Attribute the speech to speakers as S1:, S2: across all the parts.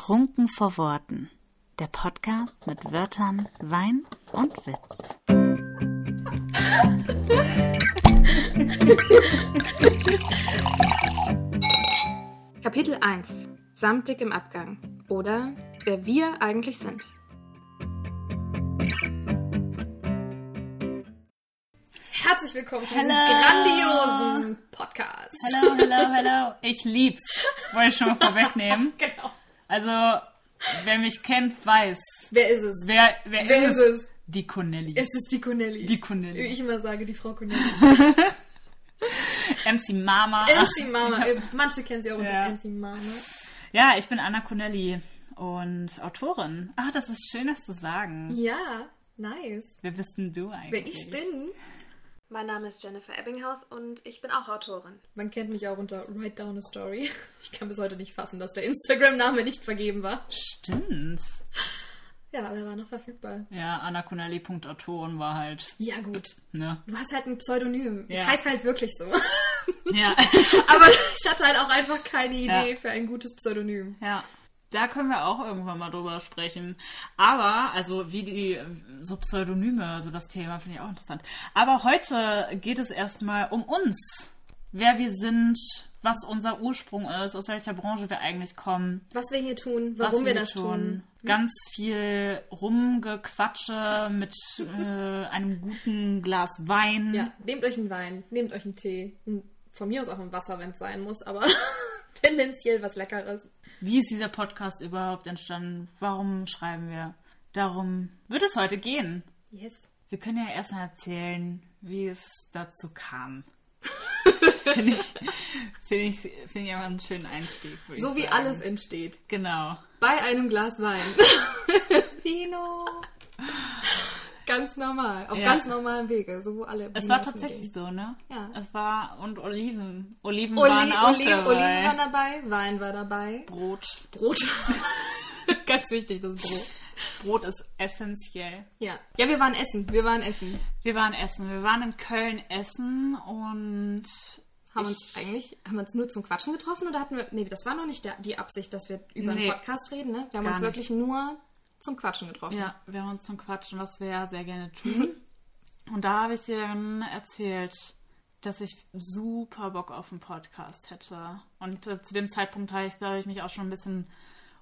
S1: Trunken vor Worten. Der Podcast mit Wörtern, Wein und Witz.
S2: Kapitel 1 Samtig im Abgang oder wer wir eigentlich sind. Herzlich willkommen zu diesem
S1: Hello.
S2: grandiosen Podcast.
S1: Hello, hello, hello. Ich lieb's. Wollte ich schon mal vorwegnehmen.
S2: Genau.
S1: Also, wer mich kennt, weiß.
S2: Wer ist es?
S1: Wer, wer,
S2: Wer
S1: ist es? Die Connelly.
S2: Es ist die Connelly.
S1: Die Connelly.
S2: Wie ich immer sage, die Frau Connelly.
S1: MC Mama.
S2: MC Mama. Äh, Manche kennen sie auch unter
S1: Ja.
S2: MC Mama.
S1: Ja, ich bin Anna Connelly und Autorin. Ah, das ist schön, das zu sagen.
S2: Ja, nice.
S1: Wer bist denn du eigentlich?
S2: Wer ich bin? Mein Name ist Jennifer Ebbinghaus und ich bin auch Autorin. Man kennt mich auch unter Write Down a Story. Ich kann bis heute nicht fassen, dass der Instagram-Name nicht vergeben war.
S1: Stimmt.
S2: Ja, aber er war noch verfügbar.
S1: Ja, AnnaConnelly.autorin war halt,
S2: Ja, gut.
S1: ne?
S2: Du hast halt ein Pseudonym.
S1: Ja.
S2: Ich heiße halt wirklich so.
S1: Ja.
S2: aber ich hatte halt auch einfach keine Idee
S1: Ja.
S2: für ein gutes Pseudonym.
S1: Ja, da können wir auch irgendwann mal drüber sprechen. Aber, also wie die, so Pseudonyme, so das Thema finde ich auch interessant. Aber heute geht es erstmal um uns. Wer wir sind, was unser Ursprung ist, aus welcher Branche wir eigentlich kommen.
S2: Was wir hier tun,
S1: was
S2: warum wir das tun.
S1: Ganz viel Rumgequatsche mit äh, einem guten Glas Wein.
S2: Ja, nehmt euch einen Wein, nehmt euch einen Tee. Von mir aus auch ein Wasser, wenn es sein muss, aber tendenziell was Leckeres.
S1: Wie ist dieser Podcast überhaupt entstanden? Warum schreiben wir? Darum wird es heute gehen.
S2: Yes.
S1: Wir können ja erstmal erzählen, wie es dazu kam. Finde ich, finde ich, finde ich einfach einen schönen Einstieg.
S2: So wie alles entsteht.
S1: Genau.
S2: Bei einem Glas Wein.
S1: Vino.
S2: Ganz normal. Auf
S1: Ja.
S2: ganz normalem Wege. So wo alle.
S1: Es war tatsächlich so, ne?
S2: Ja.
S1: Es war, und Oliven. Oliven
S2: Oli
S1: waren auch
S2: Oli
S1: dabei.
S2: Oliven waren dabei, Wein war dabei.
S1: Brot.
S2: Brot. ganz wichtig, das Brot.
S1: Brot ist essentiell.
S2: Ja. Ja, wir waren essen. Wir waren essen.
S1: Wir waren essen. Wir waren in Köln essen und
S2: Haben uns eigentlich, haben wir uns nur zum Quatschen getroffen oder hatten wir, nee, das war noch nicht der, die Absicht, dass wir über
S1: Nee.
S2: einen Podcast reden, ne? Wir haben uns
S1: nicht.
S2: wirklich nur zum Quatschen getroffen.
S1: Ja, wir haben uns zum Quatschen, was wir ja sehr gerne tun. Und da habe ich dir dann erzählt, dass ich super Bock auf einen Podcast hätte. Und äh, zu dem Zeitpunkt habe ich, habe ich mich auch schon ein bisschen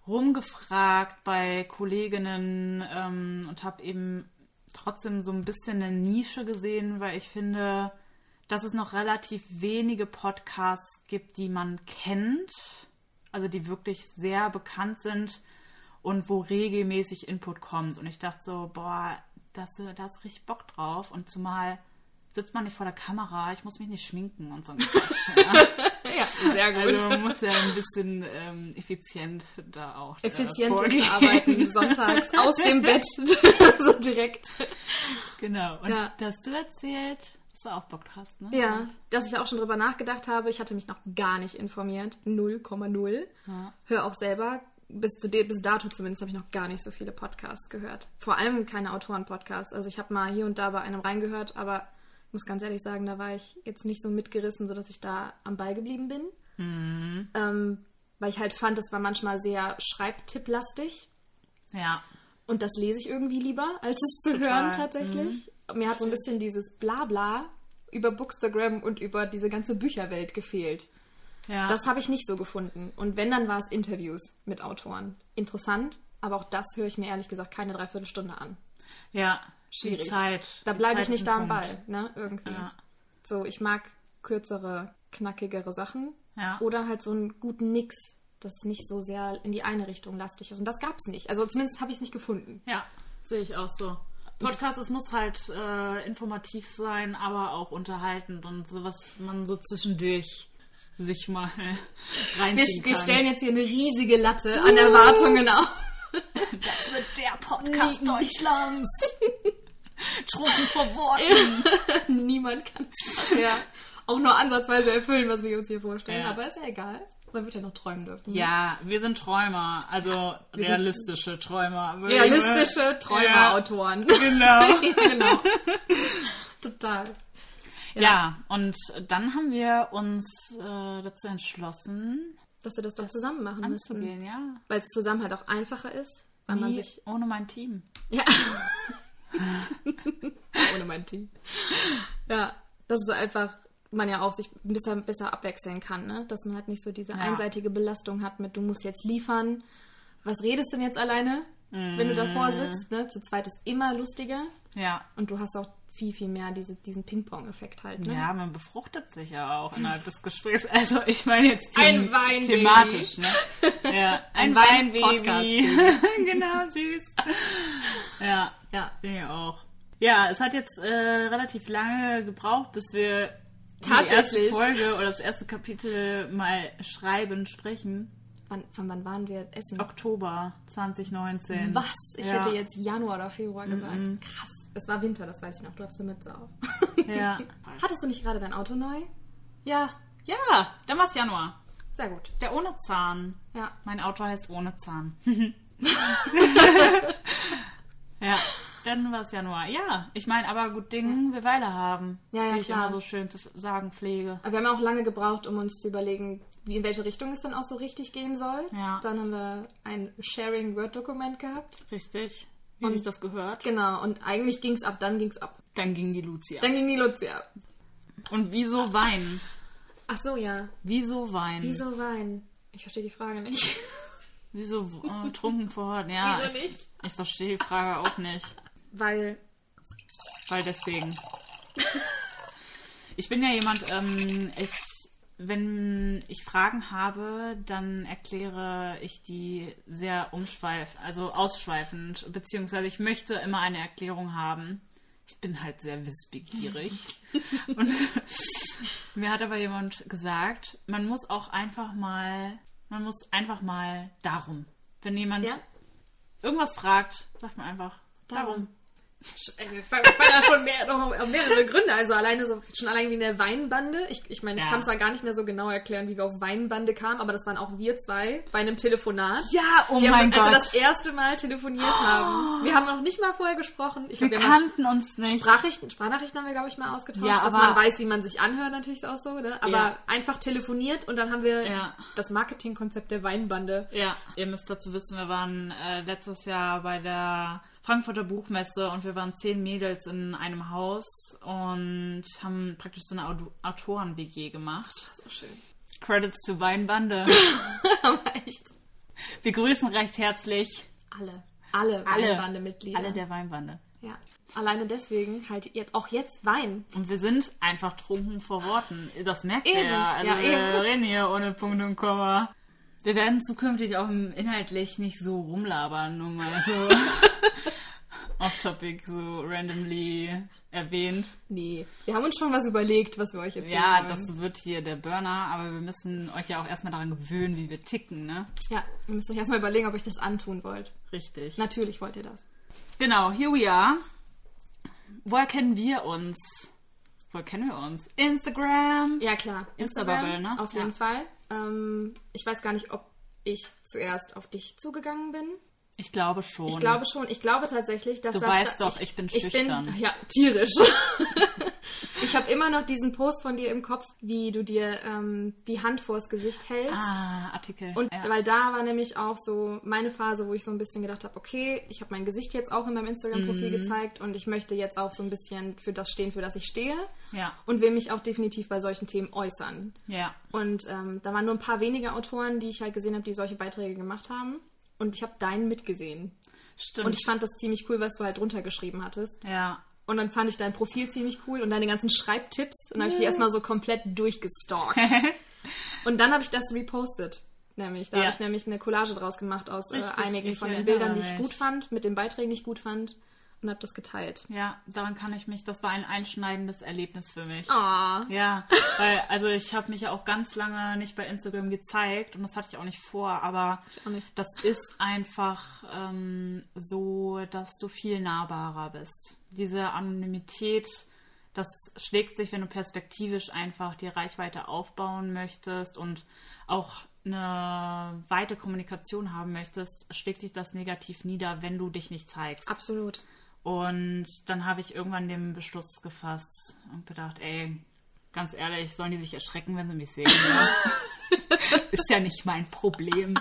S1: rumgefragt bei Kolleginnen ähm, und habe eben trotzdem so ein bisschen eine Nische gesehen, weil ich finde, dass es noch relativ wenige Podcasts gibt, die man kennt, also die wirklich sehr bekannt sind und wo regelmäßig Input kommt. Und ich dachte so, boah, da du, da hast du richtig Bock drauf. Und zumal sitzt man nicht vor der Kamera, ich muss mich nicht schminken und so ein Quatsch. Ja.
S2: Ja, sehr gut.
S1: Also man muss ja ein bisschen ähm, effizient da auch. äh,
S2: Effizientes
S1: vorgehen.
S2: Arbeiten sonntags aus dem Bett, so direkt.
S1: Genau. Und
S2: Ja.
S1: das hast du erzählt, dass du auch Bock hast, ne?
S2: Ja, dass ich auch schon drüber nachgedacht habe. Ich hatte mich noch gar nicht informiert. 0,0.
S1: Ja.
S2: Hör auch selber. Bis, zu bis dato zumindest habe ich noch gar nicht so viele Podcasts gehört. Vor allem keine Autoren-Podcasts. Also ich habe mal hier und da bei einem reingehört, aber ich muss ganz ehrlich sagen, da war ich jetzt nicht so mitgerissen, sodass ich da am Ball geblieben bin.
S1: Mhm.
S2: Ähm, weil ich halt fand, es war manchmal sehr schreibtipplastig.
S1: Ja.
S2: Und das lese ich irgendwie lieber, als es zu
S1: Total.
S2: hören tatsächlich. Mir hat so ein bisschen dieses Blabla über Bookstagram und über diese ganze Bücherwelt gefehlt.
S1: Ja.
S2: Das habe ich nicht so gefunden. Und wenn, dann war es Interviews mit Autoren. Interessant, aber auch das höre ich mir ehrlich gesagt keine Dreiviertelstunde an.
S1: ja.
S2: Schwierig.
S1: Die Zeit.
S2: Da bleibe ich nicht da am. Ball, ne? Irgendwie.
S1: Ja.
S2: So, ich mag kürzere, knackigere Sachen.
S1: Ja.
S2: Oder halt so einen guten Mix, das nicht so sehr in die eine Richtung lastig ist. Und das gab es nicht. Also zumindest habe ich es nicht gefunden.
S1: Ja, sehe ich auch so. Podcast, es muss halt äh, informativ sein, aber auch unterhaltend und so, was man so zwischendurch sich mal
S2: Wir,
S1: reinziehen
S2: wir
S1: kann.
S2: stellen jetzt hier eine riesige Latte an Erwartungen auf.
S1: das wird der Podcast Deutschlands. Trunken vor Worten.
S2: Niemand kann es ja auch nur ansatzweise erfüllen, was wir uns hier vorstellen.
S1: Ja.
S2: Aber ist ja egal. Man wird ja noch träumen dürfen.
S1: Ja, wir sind Träumer, also
S2: wir
S1: realistische Träumer.
S2: Realistische Träumerautoren.
S1: Genau.
S2: genau. Total.
S1: Ja. und dann haben wir uns äh, dazu entschlossen,
S2: dass wir das doch zusammen machen müssen.
S1: ja.
S2: Weil es zusammen halt auch einfacher ist, weil man
S1: Nie
S2: sich.
S1: ohne mein Team.
S2: Ja. Ohne mein Team. Ja, dass es einfach man ja auch sich ein bisschen besser abwechseln kann, ne? Dass man halt nicht so diese
S1: Ja.
S2: einseitige Belastung hat mit, du musst jetzt liefern. Was redest du denn jetzt alleine, wenn du davor sitzt? Ne? Zu zweit ist immer lustiger
S1: Ja.
S2: und du hast auch viel, viel mehr diese, diesen Ping-Pong-Effekt halt. Ne?
S1: Ja, man befruchtet sich ja auch innerhalb des Gesprächs. Also ich meine jetzt
S2: Ein Weinbaby.
S1: thematisch, ne? Ja, ein,
S2: Ein
S1: Weinbaby. genau, süß. Ja,
S2: Ja.
S1: ich auch. Ja, es hat jetzt äh, relativ lange gebraucht, bis wir die erste
S2: Tatsächlich.
S1: Folge oder das erste Kapitel mal schreiben, sprechen.
S2: Wann, von wann waren wir essen?
S1: Oktober 2019.
S2: Was? Ich
S1: Ja.
S2: hätte jetzt Januar oder Februar gesagt. Krass. Es war Winter, das weiß ich noch. Du hattest eine Mütze auf.
S1: Ja.
S2: Hattest du nicht gerade dein Auto neu?
S1: Ja, ja, dann war es Januar.
S2: Sehr gut.
S1: Der ohne Zahn.
S2: Ja.
S1: Mein Auto heißt ohne Zahn. ja, dann war es Januar. Ja, ich meine, aber gut Ding will Weile haben.
S2: Ja, ja,
S1: Wie ich
S2: klar.
S1: immer so schön zu sagen pflege.
S2: Aber wir haben auch lange gebraucht, um uns zu überlegen, wie, in welche Richtung es dann auch so richtig gehen soll.
S1: Ja.
S2: Dann haben wir ein Sharing-Word-Dokument gehabt.
S1: Richtig. Wie
S2: Und-
S1: sich das gehört.
S2: Genau, und eigentlich ging es ab, dann ging es ab.
S1: Dann ging die Lucia.
S2: Dann ging die Luzi ab.
S1: Und wieso Wein?
S2: Ach so, ja.
S1: Wieso Wein?
S2: Wieso Wein? Ich verstehe die Frage nicht.
S1: Wieso äh, trunken vor Ort? Ja,
S2: Wieso
S1: ich,
S2: nicht?
S1: ich verstehe die Frage auch nicht.
S2: Weil,
S1: Weil deswegen. Ich bin ja jemand, ähm, ich, wenn ich Fragen habe, dann erkläre ich die sehr umschweif, also ausschweifend, beziehungsweise ich möchte immer eine Erklärung haben. Ich bin halt sehr wissbegierig. Und mir hat aber jemand gesagt, man muss auch einfach mal, man muss einfach mal darum. Wenn jemand
S2: ja?
S1: irgendwas fragt, sagt man einfach darum.
S2: Ich fange da schon mehr, noch mehrere Gründe. Also alleine so, schon allein wegen der Weinbande. Ich, ich meine, ich
S1: Ja.
S2: kann zwar gar nicht mehr so genau erklären, wie wir auf Weinbande kamen, aber das waren auch wir zwei bei einem Telefonat.
S1: Ja, oh
S2: wir
S1: mein
S2: haben, als wir
S1: Gott.
S2: das erste Mal telefoniert haben. Wir haben noch nicht mal vorher gesprochen. Ich
S1: Wir
S2: glaube, wir haben
S1: kannten uns nicht.
S2: Sprachrichten, Sprachnachrichten haben wir, glaube ich, mal ausgetauscht,
S1: Ja,
S2: dass man weiß, wie man sich anhört, natürlich auch so, ne? Aber
S1: Ja.
S2: einfach telefoniert und dann haben wir das Marketingkonzept der Weinbande.
S1: Ja, ihr müsst dazu wissen, wir waren äh, letztes Jahr bei der Frankfurter Buchmesse und wir waren zehn Mädels in einem Haus und haben praktisch so eine Auto- Autoren-WG gemacht.
S2: So schön.
S1: Credits zu Weinbande.
S2: aber echt.
S1: Wir grüßen recht herzlich
S2: Alle. Alle
S1: alle,
S2: Weinbande-Mitglieder.
S1: alle der Weinbande.
S2: Ja. Alleine deswegen halt jetzt auch jetzt Wein.
S1: Und wir sind einfach trunken vor Worten. Das merkt ihr ja. Also
S2: ja,
S1: wir reden hier ohne Punkt und Komma. Wir werden zukünftig auch inhaltlich nicht so rumlabern, nur mal so off-topic, so randomly erwähnt.
S2: Nee. Wir haben uns schon was überlegt, was wir euch erzählen
S1: Ja,
S2: wollen.
S1: das wird hier der Burner, aber wir müssen euch ja auch erstmal daran gewöhnen, wie wir ticken, ne?
S2: Ja, ihr müsst euch erstmal überlegen, ob ihr euch das antun wollt.
S1: Richtig.
S2: Natürlich wollt ihr das.
S1: Genau, here we are. Woher kennen wir uns? Woher kennen wir uns? Instagram.
S2: Ja, klar.
S1: Insta-Bubble, ne?
S2: Auf
S1: Ja.
S2: jeden Fall. Ähm, ich weiß gar nicht, ob ich zuerst auf dich zugegangen bin.
S1: Ich glaube schon.
S2: Ich glaube schon. Ich glaube tatsächlich, dass
S1: Du
S2: das.
S1: weißt
S2: da,
S1: doch, ich bin
S2: Ich
S1: schüchtern.
S2: bin, ja, tierisch. ich habe immer noch diesen Post von dir im Kopf, wie du dir ähm, die Hand vors Gesicht hältst.
S1: Ah, Artikel.
S2: Und
S1: ja.
S2: weil da war nämlich auch so meine Phase, wo ich so ein bisschen gedacht habe, okay, ich habe mein Gesicht jetzt auch in meinem Instagram-Profil
S1: Mhm.
S2: gezeigt und ich möchte jetzt auch so ein bisschen für das stehen, für das ich stehe
S1: ja,
S2: und will mich auch definitiv bei solchen Themen äußern.
S1: ja.
S2: Und ähm, da waren nur ein paar wenige Autoren, die ich halt gesehen habe, die solche Beiträge gemacht haben. Und ich habe deinen mitgesehen.
S1: Stimmt.
S2: Und ich fand das ziemlich cool, was du halt drunter geschrieben hattest.
S1: ja.
S2: Und dann fand ich dein Profil ziemlich cool und deine ganzen Schreibtipps. Und dann habe ich die erstmal so komplett durchgestalkt. und dann habe ich das repostet. Nämlich, da
S1: Ja.
S2: habe ich nämlich eine Collage draus gemacht aus äh,
S1: Richtig,
S2: einigen von den Bildern, die ich gut fand, mit den Beiträgen, die ich gut fand. Und habe das geteilt.
S1: Ja, daran kann ich mich, das war ein einschneidendes Erlebnis für mich.
S2: Ah.
S1: Ja, weil, also ich habe mich ja auch ganz lange nicht bei Instagram gezeigt und das hatte ich auch nicht vor, aber
S2: nicht.
S1: das ist einfach ähm, so, dass du viel nahbarer bist. Diese Anonymität, das schlägt sich, wenn du perspektivisch einfach die Reichweite aufbauen möchtest und auch eine weite Kommunikation haben möchtest, schlägt sich das negativ nieder, wenn du dich nicht zeigst.
S2: Absolut.
S1: Und dann habe ich irgendwann den Beschluss gefasst und gedacht, ey, ganz ehrlich, sollen die sich erschrecken, wenn sie mich sehen? Ja? Ist ja nicht mein Problem.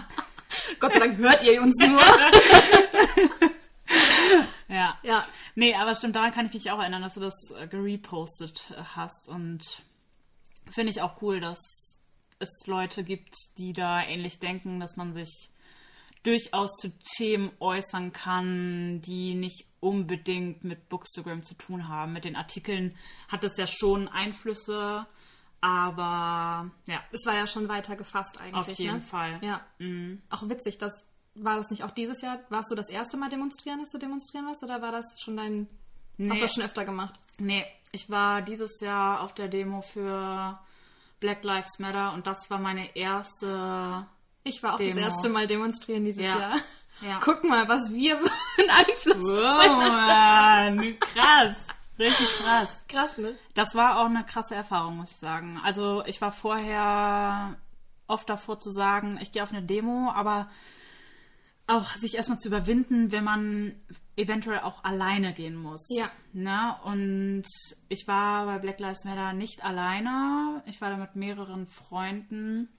S2: Gott sei Dank hört ihr uns nur.
S1: Ja.
S2: ja.
S1: Nee, aber stimmt, daran kann ich mich auch erinnern, dass du das äh, gerepostet äh, hast. Und finde ich auch cool, dass es Leute gibt, die da ähnlich denken, dass man sich durchaus zu Themen äußern kann, die nicht unbedingt mit Bookstagram zu tun haben. Mit den Artikeln hat es ja schon Einflüsse, aber ja.
S2: Es war ja schon weiter gefasst eigentlich.
S1: Auf jeden
S2: ne?
S1: Fall.
S2: Ja. Auch witzig, dass war das nicht auch dieses Jahr? Warst du das erste Mal demonstrieren, dass du demonstrieren warst, oder war das schon dein. Hast du
S1: Nee.
S2: das schon öfter gemacht?
S1: Nee, ich war dieses Jahr auf der Demo für Black Lives Matter und das war meine erste.
S2: Ich war auch
S1: Demo.
S2: das erste Mal demonstrieren dieses
S1: Ja.
S2: Jahr.
S1: Ja.
S2: Guck mal, was wir einen Einfluss
S1: Wow, Mann, krass. Richtig krass.
S2: Krass, ne?
S1: Das war auch eine krasse Erfahrung, muss ich sagen. Also ich war vorher oft davor zu sagen, ich gehe auf eine Demo, aber auch sich erstmal zu überwinden, wenn man eventuell auch alleine gehen muss.
S2: Ja.
S1: Ne? Und ich war bei Black Lives Matter nicht alleine. Ich war da mit mehreren Freunden.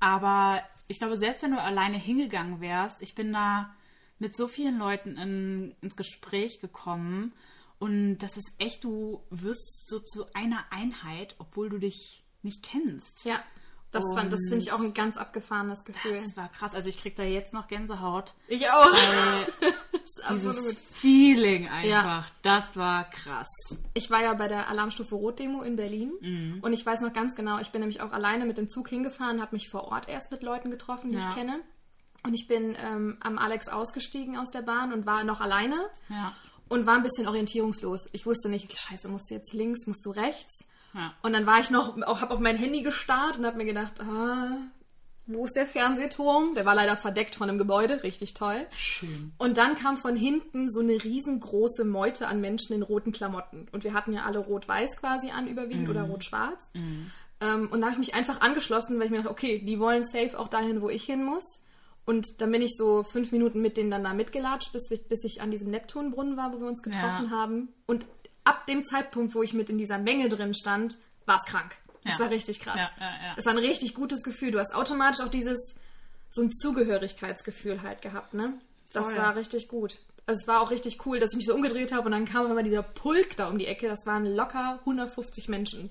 S1: Aber ich glaube, selbst wenn du alleine hingegangen wärst, ich bin da mit so vielen Leuten in, ins Gespräch gekommen. Und das ist echt, du wirst so zu einer Einheit, obwohl du dich nicht kennst.
S2: Ja. Das, fand- das finde ich auch ein ganz abgefahrenes Gefühl.
S1: Das war krass. Also ich krieg da jetzt noch Gänsehaut.
S2: Ich auch.
S1: Weil
S2: Absolut.
S1: Feeling einfach, das war krass.
S2: Ich war ja bei der Alarmstufe Rot-Demo in Berlin
S1: Mhm.
S2: und ich weiß noch ganz genau, ich bin nämlich auch alleine mit dem Zug hingefahren, habe mich vor Ort erst mit Leuten getroffen, die
S1: Ja.
S2: ich kenne. Und ich bin ähm, am Alex ausgestiegen aus der Bahn und war noch alleine
S1: Ja.
S2: und war ein bisschen orientierungslos. Ich wusste nicht, scheiße, musst du jetzt links, musst du rechts?
S1: Ja.
S2: Und dann war ich noch, auch habe auf mein Handy gestarrt und habe mir gedacht, ah, wo ist der Fernsehturm? Der war leider verdeckt von einem Gebäude, richtig toll.
S1: Schön.
S2: Und dann kam von hinten so eine riesengroße Meute an Menschen in roten Klamotten. Und wir hatten ja alle rot-weiß quasi an überwiegend oder rot-schwarz. Ähm, und da habe ich mich einfach angeschlossen, weil ich mir dachte, okay, die wollen safe auch dahin, wo ich hin muss. Und dann bin ich so fünf Minuten mit denen dann da mitgelatscht, bis, bis ich an diesem Neptunbrunnen war, wo wir uns getroffen
S1: Ja.
S2: haben. Und ab dem Zeitpunkt, wo ich mit in dieser Menge drin stand, war es krank. Das
S1: Ja.
S2: war richtig krass.
S1: Ja, ja, ja.
S2: Es war ein richtig gutes Gefühl. Du hast automatisch auch dieses, so ein Zugehörigkeitsgefühl halt gehabt, ne? Das
S1: Voll.
S2: war richtig gut. Also es war auch richtig cool, dass ich mich so umgedreht habe und dann kam immer dieser Pulk da um die Ecke. Das waren locker 150 Menschen.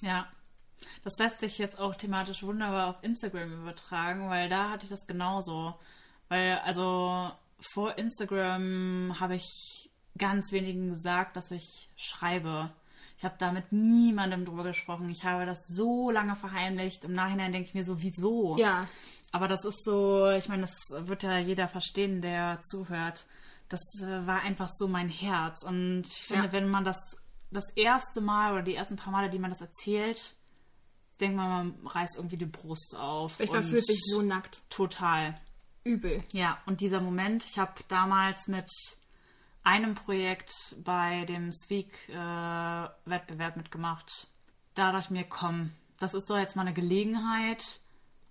S1: Ja. Das lässt sich jetzt auch thematisch wunderbar auf Instagram übertragen, weil da hatte ich das genauso. Weil, also vor Instagram habe ich ganz wenigen gesagt, dass ich schreibe. Ich habe da mit niemandem drüber gesprochen. Ich habe das so lange verheimlicht. Im Nachhinein denke ich mir so, wieso?
S2: Ja,
S1: Aber das ist so, ich meine, das wird ja jeder verstehen, der zuhört. Das äh, war einfach so mein Herz. Und ich finde,
S2: Ja.
S1: wenn man das das erste Mal oder die ersten paar Male, die man das erzählt, denkt man, man reißt irgendwie die Brust auf.
S2: ich fühlt sich so nackt.
S1: total.
S2: Übel.
S1: Ja, und dieser Moment, ich habe damals mit einem Projekt bei dem Speak-Wettbewerb mitgemacht. Da dachte ich mir, komm, das ist doch jetzt mal eine Gelegenheit,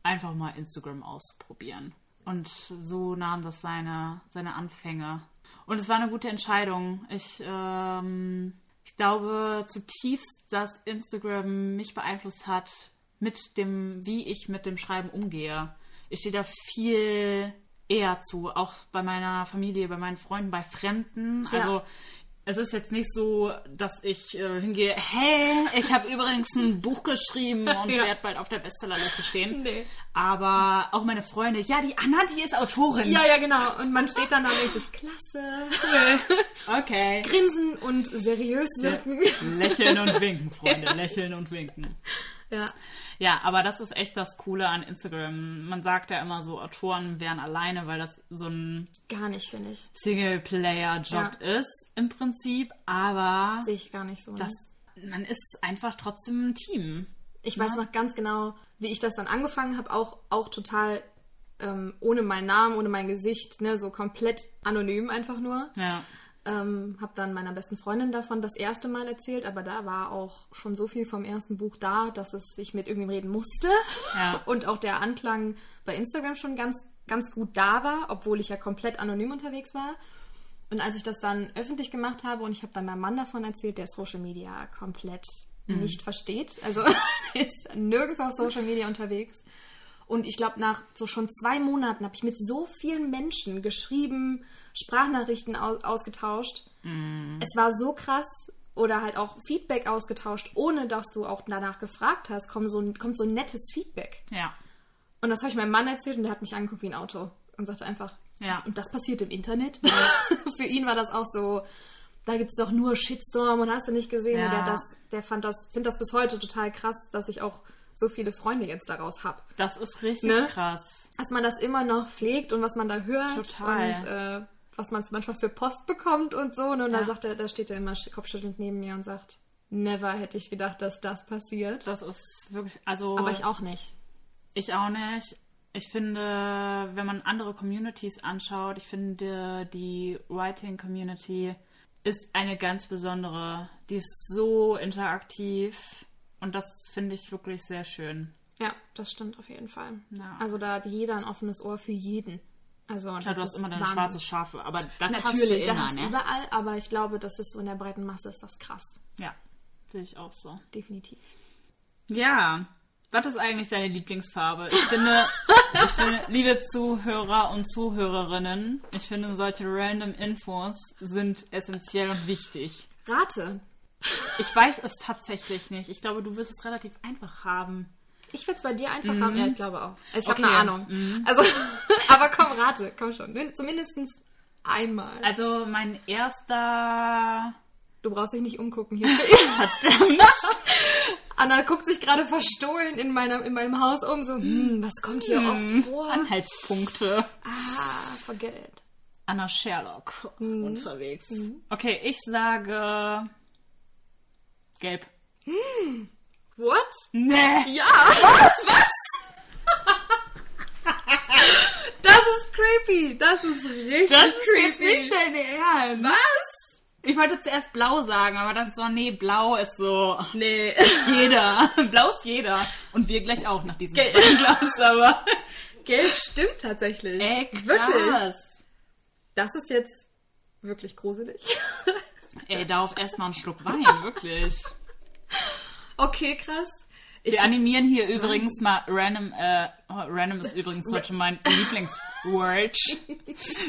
S1: einfach mal Instagram auszuprobieren. Und so nahm das seine, seine Anfänge. Und es war eine gute Entscheidung. Ich, ähm, ich glaube zutiefst, dass Instagram mich beeinflusst hat mit dem, wie ich mit dem Schreiben umgehe. Ich stehe da viel eher zu, auch bei meiner Familie, bei meinen Freunden, bei Fremden. Also es ist jetzt nicht so, dass ich äh, hingehe, hey, ich habe übrigens ein Buch geschrieben und
S2: Ja.
S1: werde bald auf der Bestsellerliste stehen.
S2: Nee.
S1: Aber auch meine Freunde, ja, die Anna, die ist Autorin.
S2: Ja, ja, genau. Und man steht dann da und denkt sich, klasse.
S1: Okay.
S2: Grinsen und seriös wirken.
S1: Lächeln und winken, Freunde. Lächeln und winken.
S2: Ja.
S1: Ja, aber das ist echt das Coole an Instagram. Man sagt ja immer so, Autoren wären alleine, weil das so ein
S2: Gar nicht, finde ich.
S1: Singleplayer-Job
S2: Ja.
S1: ist im Prinzip. Aber
S2: Sehe ich gar nicht so. ne?
S1: das, man ist einfach trotzdem ein Team.
S2: Ich weiß noch ganz genau, wie ich das dann angefangen habe, auch, auch total ähm, ohne meinen Namen, ohne mein Gesicht, ne, so komplett anonym einfach nur.
S1: Ja.
S2: Ähm, habe dann meiner besten Freundin davon das erste Mal erzählt, aber da war auch schon so viel vom ersten Buch da, dass es sich mit irgendwem reden musste.
S1: Ja.
S2: Und auch der Anklang bei Instagram schon ganz, ganz gut da war, obwohl ich ja komplett anonym unterwegs war. Und als ich das dann öffentlich gemacht habe und ich habe dann meinem Mann davon erzählt, der Social Media komplett nicht versteht, also ist nirgends auf Social Media unterwegs. Und ich glaube, nach so schon zwei Monaten habe ich mit so vielen Menschen geschrieben, Sprachnachrichten aus ausgetauscht. Es war so krass oder halt auch Feedback ausgetauscht, ohne dass du auch danach gefragt hast, kommt so ein, kommt so ein nettes Feedback.
S1: Ja.
S2: Und das habe ich meinem Mann erzählt und der hat mich angeguckt wie ein Auto und sagte einfach,
S1: Ja.
S2: und das passiert im Internet. Für ihn war das auch so, da gibt es doch nur Shitstorm und hast du nicht gesehen.
S1: Ja.
S2: Der, das, der fand das, findet das bis heute total krass, dass ich auch so viele Freunde jetzt daraus habe.
S1: Das ist richtig
S2: Ne?
S1: krass.
S2: Dass man das immer noch pflegt und was man da hört
S1: Total.
S2: und äh, was man manchmal für Post bekommt und so. Und
S1: Ja.
S2: da sagt er, da steht er immer sch- kopfschüttelnd neben mir und sagt, never hätte ich gedacht, dass das passiert.
S1: Das ist wirklich, also
S2: Aber ich auch nicht.
S1: ich auch nicht. Ich finde, wenn man andere Communities anschaut, ich finde, die Writing Community ist eine ganz besondere. Die ist so interaktiv und das finde ich wirklich sehr schön.
S2: Ja, das stimmt auf jeden Fall.
S1: Ja.
S2: Also da hat jeder ein offenes Ohr für jeden. Also
S1: Klar,
S2: das
S1: du hast immer deine
S2: Wahnsinn.
S1: schwarze Schafe, aber da
S2: Natürlich,
S1: hast
S2: da
S1: du immer, ne?
S2: überall, aber ich glaube, das ist so in der breiten Masse ist das krass.
S1: Ja, sehe ich auch so.
S2: Definitiv.
S1: Ja, was ist eigentlich deine Lieblingsfarbe? Ich finde, ich finde, liebe Zuhörer und Zuhörerinnen, ich finde, solche random Infos sind essentiell und wichtig.
S2: Rate.
S1: Ich weiß es tatsächlich nicht. Ich glaube, du wirst es relativ einfach haben.
S2: Ich werde es bei dir einfach haben. Ja, ich glaube auch. Also ich
S1: Mhm. Okay.
S2: habe eine Ahnung. Also, aber komm, rate. Komm schon. Zumindest einmal.
S1: Also mein erster.
S2: Du brauchst dich nicht umgucken hier.
S1: Verdammt.
S2: Anna guckt sich gerade verstohlen in, meiner, in meinem Haus um. So, hm, was kommt hier
S1: Mhm.
S2: oft vor?
S1: Anhaltspunkte.
S2: Ah, forget it.
S1: Anna Sherlock
S2: Mhm.
S1: unterwegs. Okay, ich sage gelb.
S2: What?
S1: Nee.
S2: Ja. Was? das ist creepy. Das ist richtig
S1: Das ist jetzt
S2: creepy.
S1: nicht dein Ernst.
S2: Was?
S1: Ich wollte zuerst blau sagen, aber dann so, nee, blau ist so
S2: Nee.
S1: jeder. blau ist jeder. Und wir gleich auch nach diesem Glas, aber.
S2: Gelb stimmt tatsächlich.
S1: Ey, krass.
S2: Wirklich. Das ist jetzt wirklich gruselig.
S1: Ey, darauf erstmal einen Schluck Wein, wirklich.
S2: Okay, krass. Ich
S1: Wir animieren hier übrigens mal random, äh, random ist übrigens heute mein Lieblingsword.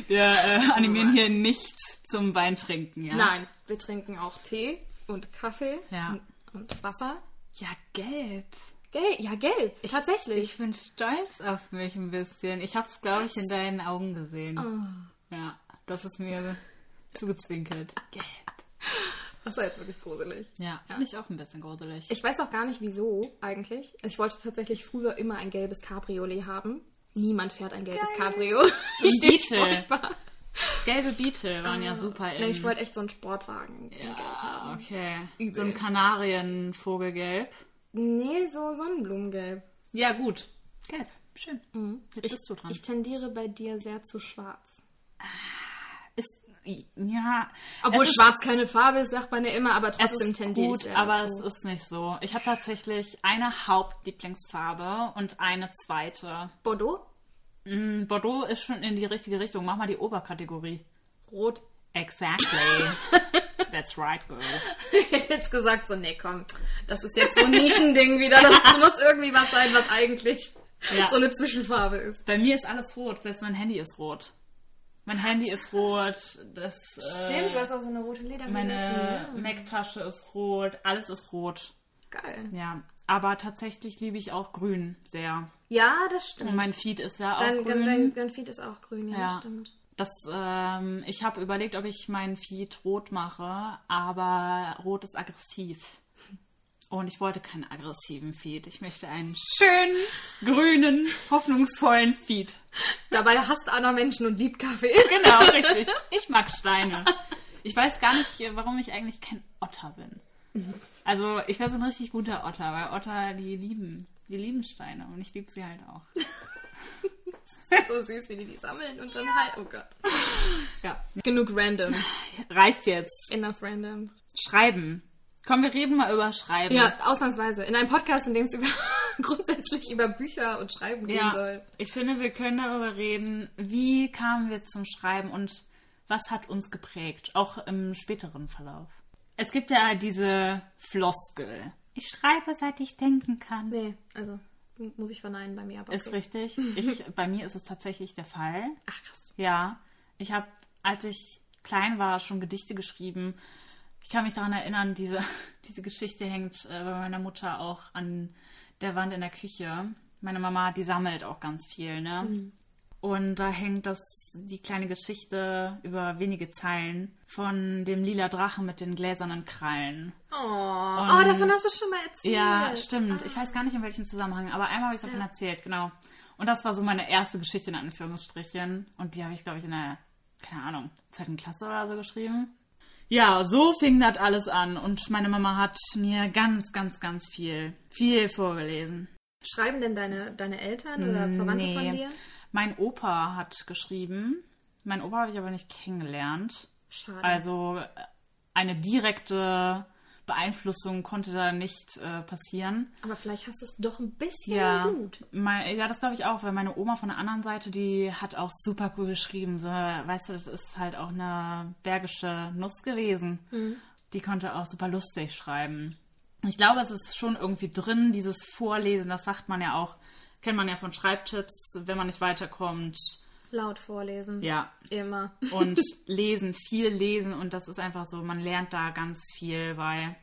S1: Wir äh, animieren hier nicht zum Weintrinken, ja?
S2: Nein, wir trinken auch Tee und Kaffee
S1: Ja.
S2: und, und Wasser.
S1: Ja, gelb.
S2: Gelb, ja, gelb. Tatsächlich.
S1: Ich bin stolz auf mich ein bisschen. Ich hab's, glaube ich, in deinen Augen gesehen.
S2: Oh.
S1: Ja, das ist mir zugezwinkert. Gelb.
S2: Das war jetzt wirklich gruselig.
S1: Ja, finde ich auch ein bisschen gruselig.
S2: Ich weiß auch gar nicht wieso eigentlich. Ich wollte tatsächlich früher immer ein gelbes Cabriolet haben. Niemand fährt ein gelbes Cabrio.
S1: ein
S2: Ich stehe furchtbar.
S1: Gelbe Beetle waren ja super in...
S2: Nee, ich wollte echt so einen Sportwagen.
S1: ja, okay.
S2: Übel.
S1: So ein Kanarienvogelgelb.
S2: Nee, so Sonnenblumengelb.
S1: Ja, gut. Gelb. Schön. Jetzt
S2: Mhm. Ich,
S1: bist du dran.
S2: ich tendiere bei dir sehr zu schwarz.
S1: ist, ja.
S2: Obwohl schwarz keine Farbe ist, sagt man ja immer, aber trotzdem ich
S1: gut, aber
S2: dazu.
S1: es ist nicht so. Ich habe tatsächlich eine Hauptlieblingsfarbe und eine zweite.
S2: Bordeaux?
S1: Mm, Bordeaux ist schon in die richtige Richtung. Mach mal die Oberkategorie.
S2: Rot.
S1: Exactly. That's right, girl.
S2: Ich hätte jetzt gesagt, so, nee, komm, das ist jetzt so ein Nischending wieder. Das muss irgendwie was sein, was eigentlich
S1: Ja.
S2: so eine Zwischenfarbe ist.
S1: Bei mir ist alles rot. Selbst mein Handy ist rot. Mein Handy ist rot. Das,
S2: Stimmt, du
S1: äh,
S2: hast auch so eine rote Lederhülle.
S1: meine
S2: ja.
S1: Mac-Tasche ist rot. Alles ist rot.
S2: Geil.
S1: Ja. Aber tatsächlich liebe ich auch grün sehr.
S2: Ja, das stimmt.
S1: Und mein Feed ist ja auch
S2: dein,
S1: grün.
S2: dein, dein Feed ist auch grün, ja,
S1: Ja.
S2: das stimmt.
S1: Das, ähm, ich habe überlegt, ob ich meinen Feed rot mache, aber rot ist aggressiv. Und ich wollte keinen aggressiven Feed. Ich möchte einen schönen, grünen, hoffnungsvollen Feed.
S2: Dabei hasst Anna Menschen und liebt Kaffee.
S1: Genau, richtig. Ich mag Steine. Ich weiß gar nicht, warum ich eigentlich kein Otter bin. Also, ich wäre so ein richtig guter Otter, weil Otter, die lieben, die lieben Steine und ich liebe sie halt auch.
S2: so süß, wie die die sammeln und dann halt, oh Gott. Ja, genug random.
S1: Reicht jetzt.
S2: Enough random.
S1: Schreiben. Komm, wir reden mal über Schreiben.
S2: Ja, ausnahmsweise. In einem Podcast, in dem es über, grundsätzlich über Bücher und Schreiben gehen soll.
S1: Ich finde, wir können darüber reden, wie kamen wir zum Schreiben und was hat uns geprägt, auch im späteren Verlauf. Es gibt ja diese Floskel. Ich schreibe, seit ich denken kann.
S2: Nee, also, muss ich verneinen bei mir. Aber
S1: Ist
S2: okay.
S1: richtig. Ich, bei mir ist es tatsächlich der Fall.
S2: Ach krass.
S1: Ja, ich habe, als ich klein war, schon Gedichte geschrieben. Ich kann mich daran erinnern, diese, diese Geschichte hängt äh, bei meiner Mutter auch an der Wand in der Küche. Meine Mama, die sammelt auch ganz viel, ne? Und da hängt das, die kleine Geschichte über wenige Zeilen von dem lila Drachen mit den gläsernen Krallen.
S2: Oh, oh, davon hast du schon mal erzählt.
S1: Ja, stimmt. Ich weiß gar nicht in welchem Zusammenhang, aber einmal habe ich davon
S2: Ja.
S1: erzählt, genau. Und das war so meine erste Geschichte in Anführungsstrichen. Und die habe ich, glaube ich, in der, keine Ahnung, zweiten Klasse oder so geschrieben. Ja, so fing das alles an. Und meine Mama hat mir ganz, ganz, ganz viel, viel vorgelesen.
S2: Schreiben denn deine, deine Eltern oder Verwandte von
S1: Nee.
S2: dir?
S1: Mein Opa hat geschrieben. Mein Opa habe ich aber nicht kennengelernt.
S2: Schade.
S1: Also äh, eine direkte Beeinflussung konnte da nicht äh, passieren.
S2: Aber vielleicht hast du es doch ein bisschen
S1: Ja,
S2: Blut.
S1: mein, ja, das glaube ich auch, weil meine Oma von der anderen Seite, die hat auch super cool geschrieben. So, weißt du, das ist halt auch eine bergische Nuss gewesen. Die konnte auch super lustig schreiben. Ich glaube, es ist schon irgendwie drin, dieses Vorlesen, das sagt man ja auch, kennt man ja von Schreibtipps, wenn man nicht weiterkommt.
S2: Laut vorlesen.
S1: Ja,
S2: Immer.
S1: und lesen, viel lesen und das ist einfach so, man lernt da ganz viel bei.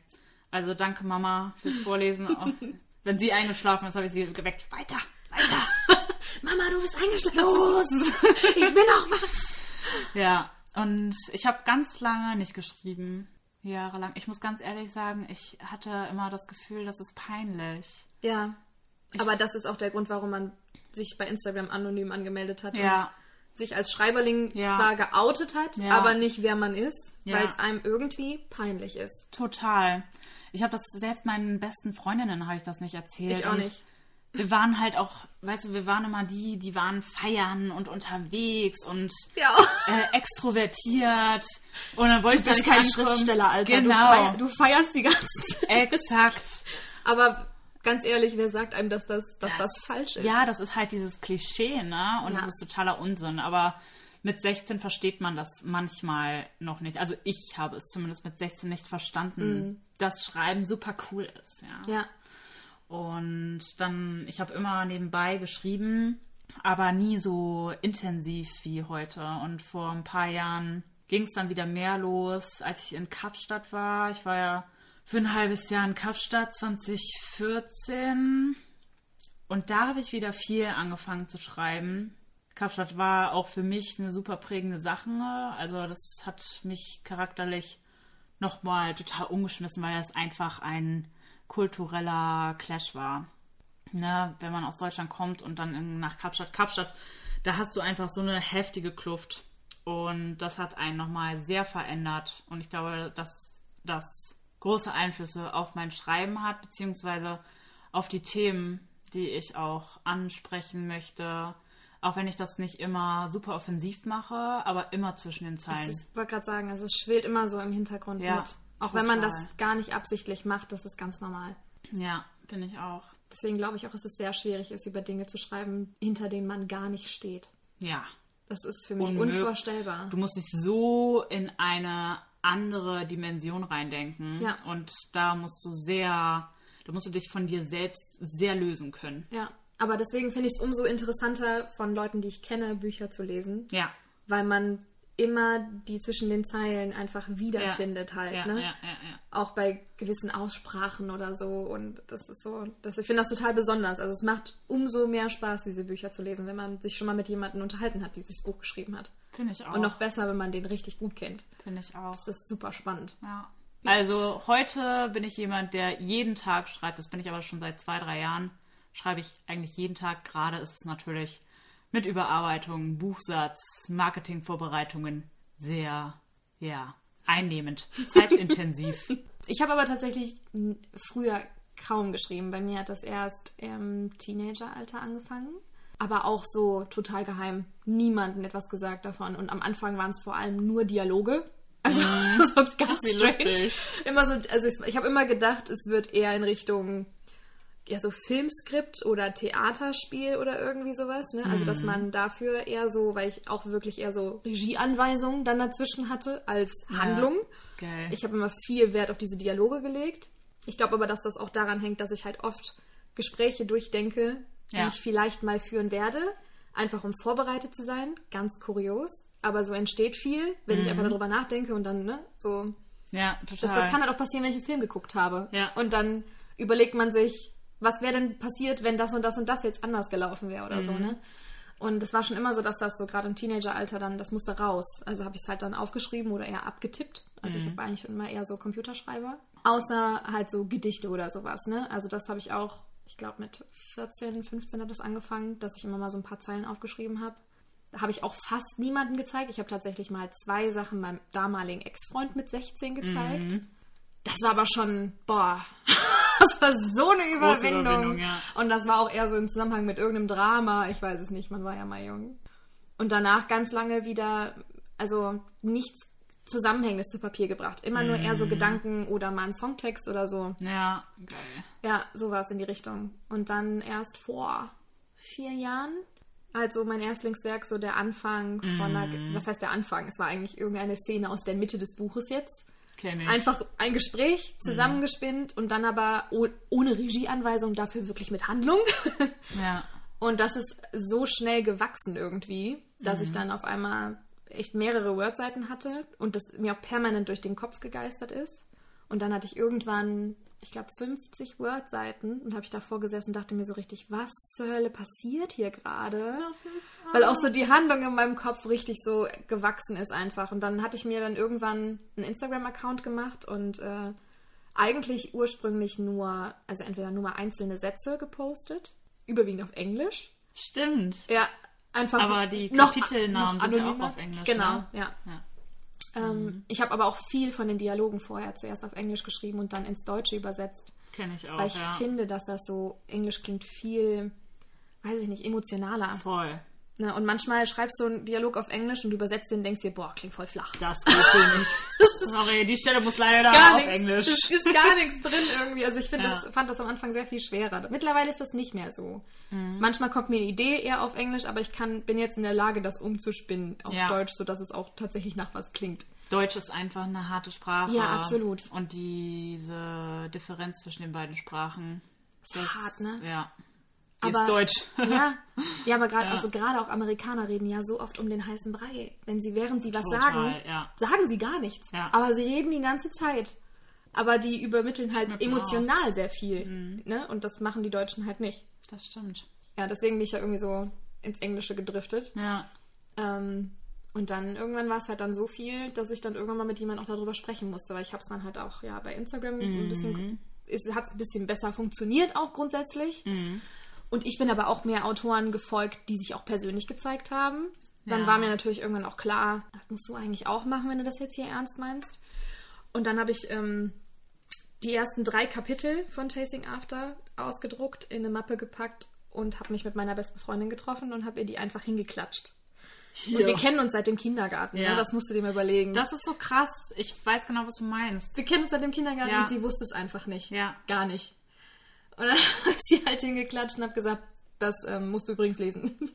S1: Also danke Mama fürs Vorlesen. Auch wenn sie eingeschlafen ist, habe ich sie geweckt. Weiter, weiter.
S2: Mama, du bist eingeschlafen. Los! ich bin auch wach.
S1: Ja, und ich habe ganz lange nicht geschrieben. Jahrelang. Ich muss ganz ehrlich sagen, ich hatte immer das Gefühl, das ist peinlich.
S2: Ja. Aber das ist auch der Grund, warum man sich bei Instagram anonym angemeldet hat
S1: Ja.
S2: Sich als Schreiberling
S1: Ja.
S2: zwar geoutet hat,
S1: Ja.
S2: aber nicht wer man ist,
S1: Ja.
S2: weil es einem irgendwie peinlich ist.
S1: Total. Ich habe das selbst meinen besten Freundinnen habe ich das nicht erzählt.
S2: Ich auch
S1: Und
S2: nicht.
S1: Wir waren halt auch, weißt du, wir waren immer die, die waren feiern und unterwegs und
S2: Ja.
S1: äh, extrovertiert. Und dann wollte ich
S2: Du
S1: da
S2: bist kein
S1: ankommen.
S2: Schriftsteller, Alter.
S1: Genau.
S2: Du feierst die ganze Zeit.
S1: Exakt.
S2: Aber ganz ehrlich, wer sagt einem, dass das, dass das, falsch ist?
S1: Ja, das ist halt dieses Klischee, ne? Und
S2: Ja.
S1: das ist totaler Unsinn. Aber mit 16 versteht man das manchmal noch nicht. Also ich habe es zumindest mit 16 nicht verstanden, dass Schreiben super cool ist, ja.
S2: Ja.
S1: Und dann, ich habe immer nebenbei geschrieben, aber nie so intensiv wie heute. Und vor ein paar Jahren ging es dann wieder mehr los, als ich in Kapstadt war. Ich war ja für ein halbes Jahr in Kapstadt 2014. Und da habe ich wieder viel angefangen zu schreiben. Kapstadt war auch für mich eine super prägende Sache. Also das hat mich charakterlich nochmal total umgeschmissen, weil das einfach ein kultureller Clash war. Ne, wenn man aus Deutschland kommt und dann in, nach Kapstadt, Kapstadt, da hast du einfach so eine heftige Kluft. Und das hat einen nochmal sehr verändert. Und ich glaube, dass das große Einflüsse auf mein Schreiben hat, beziehungsweise auf die Themen, die ich auch ansprechen möchte. Auch wenn ich das nicht immer super offensiv mache, aber immer zwischen den Zeilen.
S2: ist, ich wollte gerade sagen, also es schwillt immer so im Hintergrund
S1: Ja,
S2: mit. Auch wenn man das
S1: total.
S2: gar nicht absichtlich macht, das ist ganz normal.
S1: Ja, finde ich auch.
S2: Deswegen glaube ich auch, dass es sehr schwierig ist, über Dinge zu schreiben, hinter denen man gar nicht steht.
S1: Ja,
S2: Das ist für mich
S1: Unmöglich.
S2: unvorstellbar.
S1: Du musst dich so in eine andere Dimension reindenken.
S2: Ja.
S1: Und da musst du sehr, da musst du dich von dir selbst sehr lösen können.
S2: Ja, aber deswegen finde ich es umso interessanter, von Leuten, die ich kenne, Bücher zu lesen,
S1: Ja.
S2: weil man immer die zwischen den Zeilen einfach wiederfindet
S1: Ja.
S2: halt,
S1: Ja,
S2: ne?
S1: ja.
S2: Auch bei gewissen Aussprachen oder so und das ist so, das, ich finde das total besonders. Also es macht umso mehr Spaß, diese Bücher zu lesen, wenn man sich schon mal mit jemandem unterhalten hat, die dieses Buch geschrieben hat.
S1: Finde ich auch.
S2: Und noch besser, wenn man den richtig gut kennt.
S1: Finde ich auch.
S2: Das ist super spannend.
S1: Ja. Also heute bin ich jemand, der jeden Tag schreibt. Das bin ich aber schon seit zwei, drei Jahren. Schreibe ich eigentlich jeden Tag. Gerade ist es natürlich mit Überarbeitung, Buchsatz, Marketingvorbereitungen sehr, ja, einnehmend, zeitintensiv.
S2: Ich habe aber tatsächlich früher kaum geschrieben. Bei mir hat das erst im Teenageralter angefangen. Aber auch so total geheim. Niemandem etwas gesagt davon. Und am Anfang waren es vor allem nur Dialoge. Also so ganz strange.
S1: lustig.
S2: Immer so, also ich, ich habe immer gedacht, es wird eher in Richtung ja so Filmskript oder Theaterspiel oder irgendwie sowas, ne? Also dass man dafür eher so, weil ich auch wirklich eher so Regieanweisungen dann dazwischen hatte als Handlung.
S1: Geil.
S2: Ich habe immer viel Wert auf diese Dialoge gelegt. Ich glaube aber, dass das auch daran hängt, dass ich halt oft Gespräche durchdenke, die
S1: Ja.
S2: ich vielleicht mal führen werde, einfach um vorbereitet zu sein. Ganz kurios. Aber so entsteht viel, wenn ich einfach darüber nachdenke und dann, ne, so.
S1: Ja,
S2: Das,
S1: total.
S2: das kann halt auch passieren, wenn ich einen Film geguckt habe.
S1: Ja.
S2: Und dann überlegt man sich, was wäre denn passiert, wenn das und das und das jetzt anders gelaufen wäre oder so,
S1: Mhm.
S2: ne? Und es war schon immer so, dass das so gerade im Teenageralter dann, das musste raus. Also habe ich es halt dann aufgeschrieben oder eher abgetippt. Also
S1: Mhm.
S2: ich war eigentlich immer eher so Computerschreiber. Außer halt so Gedichte oder sowas, ne? Also das habe ich auch, ich glaube mit 14, 15 hat das angefangen, dass ich immer mal so ein paar Zeilen aufgeschrieben habe. Da habe ich auch fast niemanden gezeigt. Ich habe tatsächlich mal zwei Sachen meinem damaligen Ex-Freund mit 16 gezeigt.
S1: Mhm.
S2: Das war aber schon, boah, das war so eine Überwindung.
S1: Überwindung, ja.
S2: Und das war auch eher so im Zusammenhang mit irgendeinem Drama. Ich weiß es nicht, man war ja mal jung. Und danach ganz lange wieder, also nichts Zusammenhängendes zu Papier gebracht. Immer nur
S1: Mhm.
S2: eher so Gedanken oder mal einen Songtext oder so.
S1: Ja, geil.
S2: Ja, sowas in die Richtung. Und dann erst vor vier Jahren, also mein Erstlingswerk, so der Anfang von einer,
S1: Mhm.
S2: was heißt der Anfang? Es war eigentlich irgendeine Szene aus der Mitte des Buches jetzt. Einfach ein Gespräch zusammengespinnt und dann aber oh, ohne Regieanweisung, dafür wirklich mit Handlung.
S1: ja.
S2: Und das ist so schnell gewachsen irgendwie, dass ich dann auf einmal echt mehrere Wordseiten hatte und das mir auch permanent durch den Kopf gegeistert ist. Und dann hatte ich irgendwann, ich glaube, 50 Wordseiten und habe ich davor gesessen und dachte mir so richtig, was zur Hölle passiert hier gerade? Weil auch so die Handlung in meinem Kopf richtig so gewachsen ist einfach. Und dann hatte ich mir dann irgendwann einen Instagram-Account gemacht und äh, eigentlich ursprünglich nur, also entweder nur mal einzelne Sätze gepostet, überwiegend auf Englisch.
S1: Stimmt.
S2: Ja, einfach
S1: Aber die
S2: noch-
S1: Kapitelnamen
S2: noch
S1: sind ja auch auf Englisch,
S2: Genau,
S1: ne?
S2: ja.
S1: Ja.
S2: Ähm, ich habe aber auch viel von den Dialogen vorher zuerst auf Englisch geschrieben und dann ins Deutsche übersetzt.
S1: Kenn ich auch,
S2: Weil ich
S1: ja.
S2: finde, dass das so, Englisch klingt viel, weiß ich nicht, emotionaler.
S1: Voll.
S2: Ne? Und manchmal schreibst du einen Dialog auf Englisch und übersetzt den und denkst dir, boah, klingt voll flach.
S1: Das geht so nicht. Sorry, die Stelle muss leider auf
S2: nichts.
S1: Englisch.
S2: Es ist gar nichts drin irgendwie. Also ich
S1: Ja.
S2: das, fand das am Anfang sehr viel schwerer. Mittlerweile ist das nicht mehr so.
S1: Mhm.
S2: Manchmal kommt mir eine Idee eher auf Englisch, aber ich kann, bin jetzt in der Lage, das umzuspinnen auf
S1: Ja.
S2: Deutsch, sodass es auch tatsächlich nach was klingt.
S1: Deutsch ist einfach eine harte Sprache.
S2: Ja, absolut.
S1: Und diese Differenz zwischen den beiden Sprachen.
S2: Ist hart, ne?
S1: Ja.
S2: Aber-
S1: ist Deutsch.
S2: Ja, ja aber gerade
S1: Ja.
S2: also gerade auch Amerikaner reden ja so oft um den heißen Brei. Wenn sie, während sie was
S1: Total,
S2: sagen,
S1: ja.
S2: sagen sie gar nichts.
S1: Ja.
S2: Aber sie reden die ganze Zeit. Aber die übermitteln halt
S1: Schmücken
S2: emotional sehr viel. Ne? Und das machen die Deutschen halt nicht.
S1: Das stimmt.
S2: Ja, deswegen bin ich ja irgendwie so ins Englische gedriftet.
S1: Ja.
S2: Ähm, und dann irgendwann war es halt dann so viel, dass ich dann irgendwann mal mit jemandem auch darüber sprechen musste, weil ich habe es dann halt auch ja bei Instagram ein bisschen, es hat ein bisschen besser funktioniert auch grundsätzlich. Und ich bin aber auch mehr Autoren gefolgt, die sich auch persönlich gezeigt haben. Dann
S1: Ja.
S2: war mir natürlich irgendwann auch klar, das musst du eigentlich auch machen, wenn du das jetzt hier ernst meinst. Und dann habe ich ähm, die ersten drei Kapitel von Chasing After ausgedruckt, in eine Mappe gepackt und habe mich mit meiner besten Freundin getroffen und habe ihr die einfach hingeklatscht. Und
S1: Ja.
S2: wir kennen uns seit dem Kindergarten,
S1: Ja.
S2: ne? das musst du dir mal überlegen.
S1: Das ist so krass. Ich weiß genau, was du meinst.
S2: wir kennen uns seit dem Kindergarten
S1: Ja.
S2: und sie wusste es einfach nicht.
S1: Ja.
S2: Gar nicht. Und dann habe ich sie halt hingeklatscht und habe gesagt, das ähm, musst du übrigens lesen.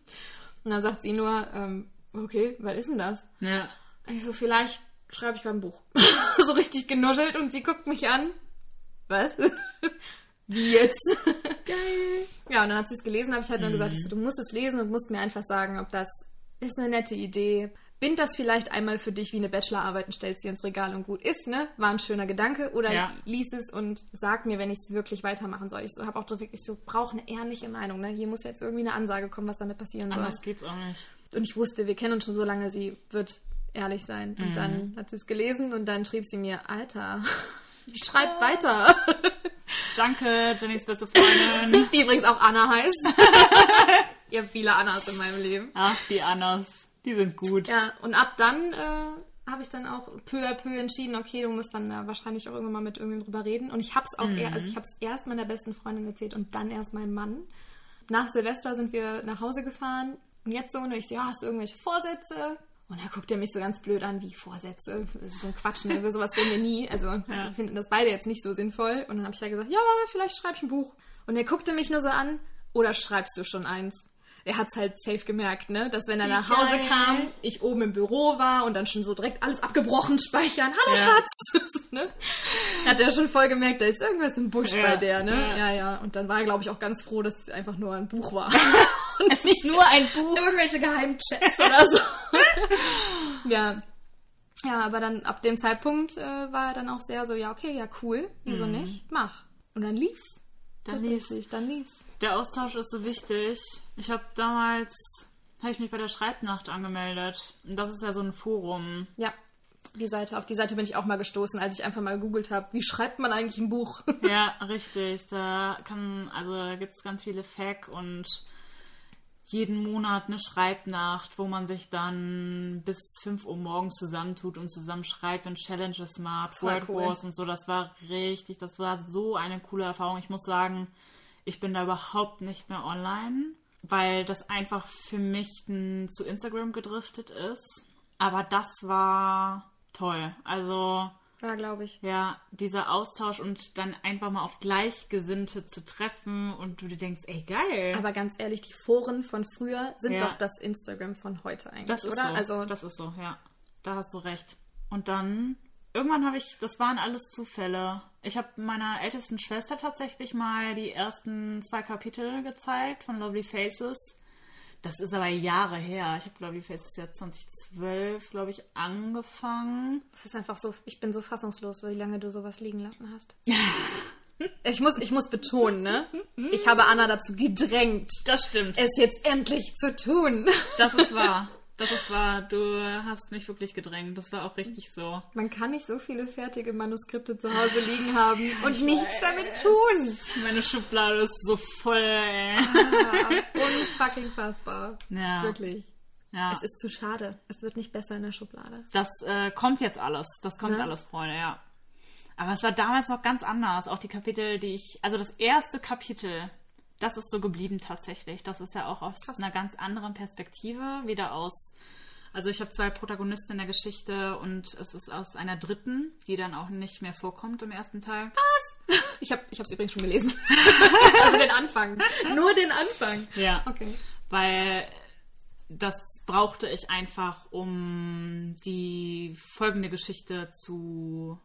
S2: Und dann sagt sie nur, ähm, okay, was ist denn das?
S1: Ja.
S2: Und ich so, vielleicht schreibe ich gerade ein Buch. so richtig genuschelt und sie guckt mich an. Was? Wie jetzt? Geil. Ja, und dann hat sie es gelesen, habe ich halt nur gesagt, ich so, du musst es lesen und musst mir einfach sagen, ob das ist eine nette Idee. Bind das vielleicht einmal für dich wie eine Bachelorarbeit und stellst dir ins Regal und gut ist, ne? War ein schöner Gedanke. Oder
S1: Ja.
S2: lies es und sag mir, wenn ich es wirklich weitermachen soll. Ich so, habe auch so wirklich so, brauche eine ehrliche Meinung, ne? Hier muss jetzt irgendwie eine Ansage kommen, was damit passieren soll.
S1: Anders geht's auch nicht.
S2: Und ich wusste, wir kennen uns schon so lange, sie wird ehrlich sein. Und dann hat sie es gelesen und dann schrieb sie mir, Alter, schreib weiter.
S1: Danke, Jennys beste Freundin.
S2: Die übrigens auch Anna heißt. ich habe viele Annas in meinem Leben.
S1: Ach, die Annas. Die sind gut.
S2: Ja, und ab dann äh, habe ich dann auch peu à peu entschieden, okay, du musst dann äh, wahrscheinlich auch irgendwann mal mit irgendjemandem drüber reden. Und ich habe es auch eher, also ich habe es erst meiner besten Freundin erzählt und dann erst meinem Mann. Nach Silvester sind wir nach Hause gefahren und jetzt so, und ich ja, hast du irgendwelche Vorsätze? Und dann guckt er mich so ganz blöd an, wie Vorsätze. Das ist so ein Quatsch, ne? Über sowas reden wir nie. Also wir finden das beide jetzt nicht so sinnvoll. Und dann habe ich ja gesagt, ja, vielleicht schreibe ich ein Buch. Und er guckte mich nur so an, oder schreibst du schon eins? Er hat es halt safe gemerkt, ne? Dass wenn er nach Hause
S1: Geil.
S2: kam, ich oben im Büro war und dann schon so direkt alles abgebrochen speichern. Hallo
S1: Ja.
S2: Schatz! So, ne? Hat er schon voll gemerkt, da ist irgendwas im Busch
S1: Ja,
S2: bei der, ne?
S1: ja.
S2: Ja, ja. Und dann war er, glaube ich, auch ganz froh, dass es einfach nur ein Buch war.
S1: Es ist nur ein Buch.
S2: Irgendwelche Geheimchats oder so. ja. Ja, aber dann ab dem Zeitpunkt äh, war er dann auch sehr so, ja, okay, ja, cool, wieso nicht? Mach. Und dann lief's.
S1: Mhm. Dann lief's.
S2: Dann lief's.
S1: Der Austausch ist so wichtig. Ich habe damals, habe ich mich bei der Schreibnacht angemeldet. Und das ist ja so ein Forum.
S2: Ja. Die Seite, auf die Seite bin ich auch mal gestoßen, als ich einfach mal gegoogelt habe, wie schreibt man eigentlich ein Buch?
S1: Ja, richtig. Da kann, also da gibt es ganz viele Fac und jeden Monat eine Schreibnacht, wo man sich dann bis 5 Uhr morgens zusammentut und zusammen schreibt und Challenges macht,
S2: Voll
S1: Word
S2: cool.
S1: Wars und so. Das war richtig, das war so eine coole Erfahrung. Ich muss sagen, ich bin da überhaupt nicht mehr online, weil das einfach für mich n- zu Instagram gedriftet ist. Aber das war toll. Also
S2: ja, glaube ich.
S1: ja, dieser Austausch und dann einfach mal auf Gleichgesinnte zu treffen und du dir denkst, ey, geil.
S2: Aber ganz ehrlich, die Foren von früher sind
S1: Ja.
S2: doch das Instagram von heute eigentlich,
S1: das ist
S2: oder?
S1: so.
S2: Also,
S1: das ist so, ja. Da hast du recht. Und dann, irgendwann habe ich, das waren alles Zufälle. Ich habe meiner ältesten Schwester tatsächlich mal die ersten zwei Kapitel gezeigt von Lovely Faces. Das ist aber Jahre her. Ich habe Lovely Faces ja 2012, glaube ich, angefangen.
S2: es ist einfach so, ich bin so fassungslos, wie lange du sowas liegen lassen hast. ich, muss, ich muss betonen, ne? Ich habe Anna dazu gedrängt,
S1: Das stimmt.
S2: es jetzt endlich zu tun.
S1: Das ist wahr. Das ist wahr. Du hast mich wirklich gedrängt. Das war auch richtig so.
S2: Man kann nicht so viele fertige Manuskripte zu Hause liegen haben und nichts damit tun.
S1: Meine Schublade ist so voll, ey.
S2: Ah, unfucking fassbar.
S1: Ja.
S2: Wirklich.
S1: Ja.
S2: Es ist zu schade. Es wird nicht besser in der Schublade.
S1: Das äh, kommt jetzt alles. Das kommt
S2: Ne?
S1: alles, Freunde, ja. Aber es war damals noch ganz anders. Auch die Kapitel, die ich. Also das erste Kapitel, das ist so geblieben tatsächlich. Das ist ja auch aus einer ganz anderen Perspektive. Wieder aus. Also ich habe zwei Protagonisten in der Geschichte und es ist aus einer dritten, die dann auch nicht mehr vorkommt im ersten Teil.
S2: Ich habe es übrigens schon gelesen. also den Anfang. Nur den Anfang.
S1: Ja.
S2: Okay.
S1: weil das brauchte ich einfach, um die folgende Geschichte zu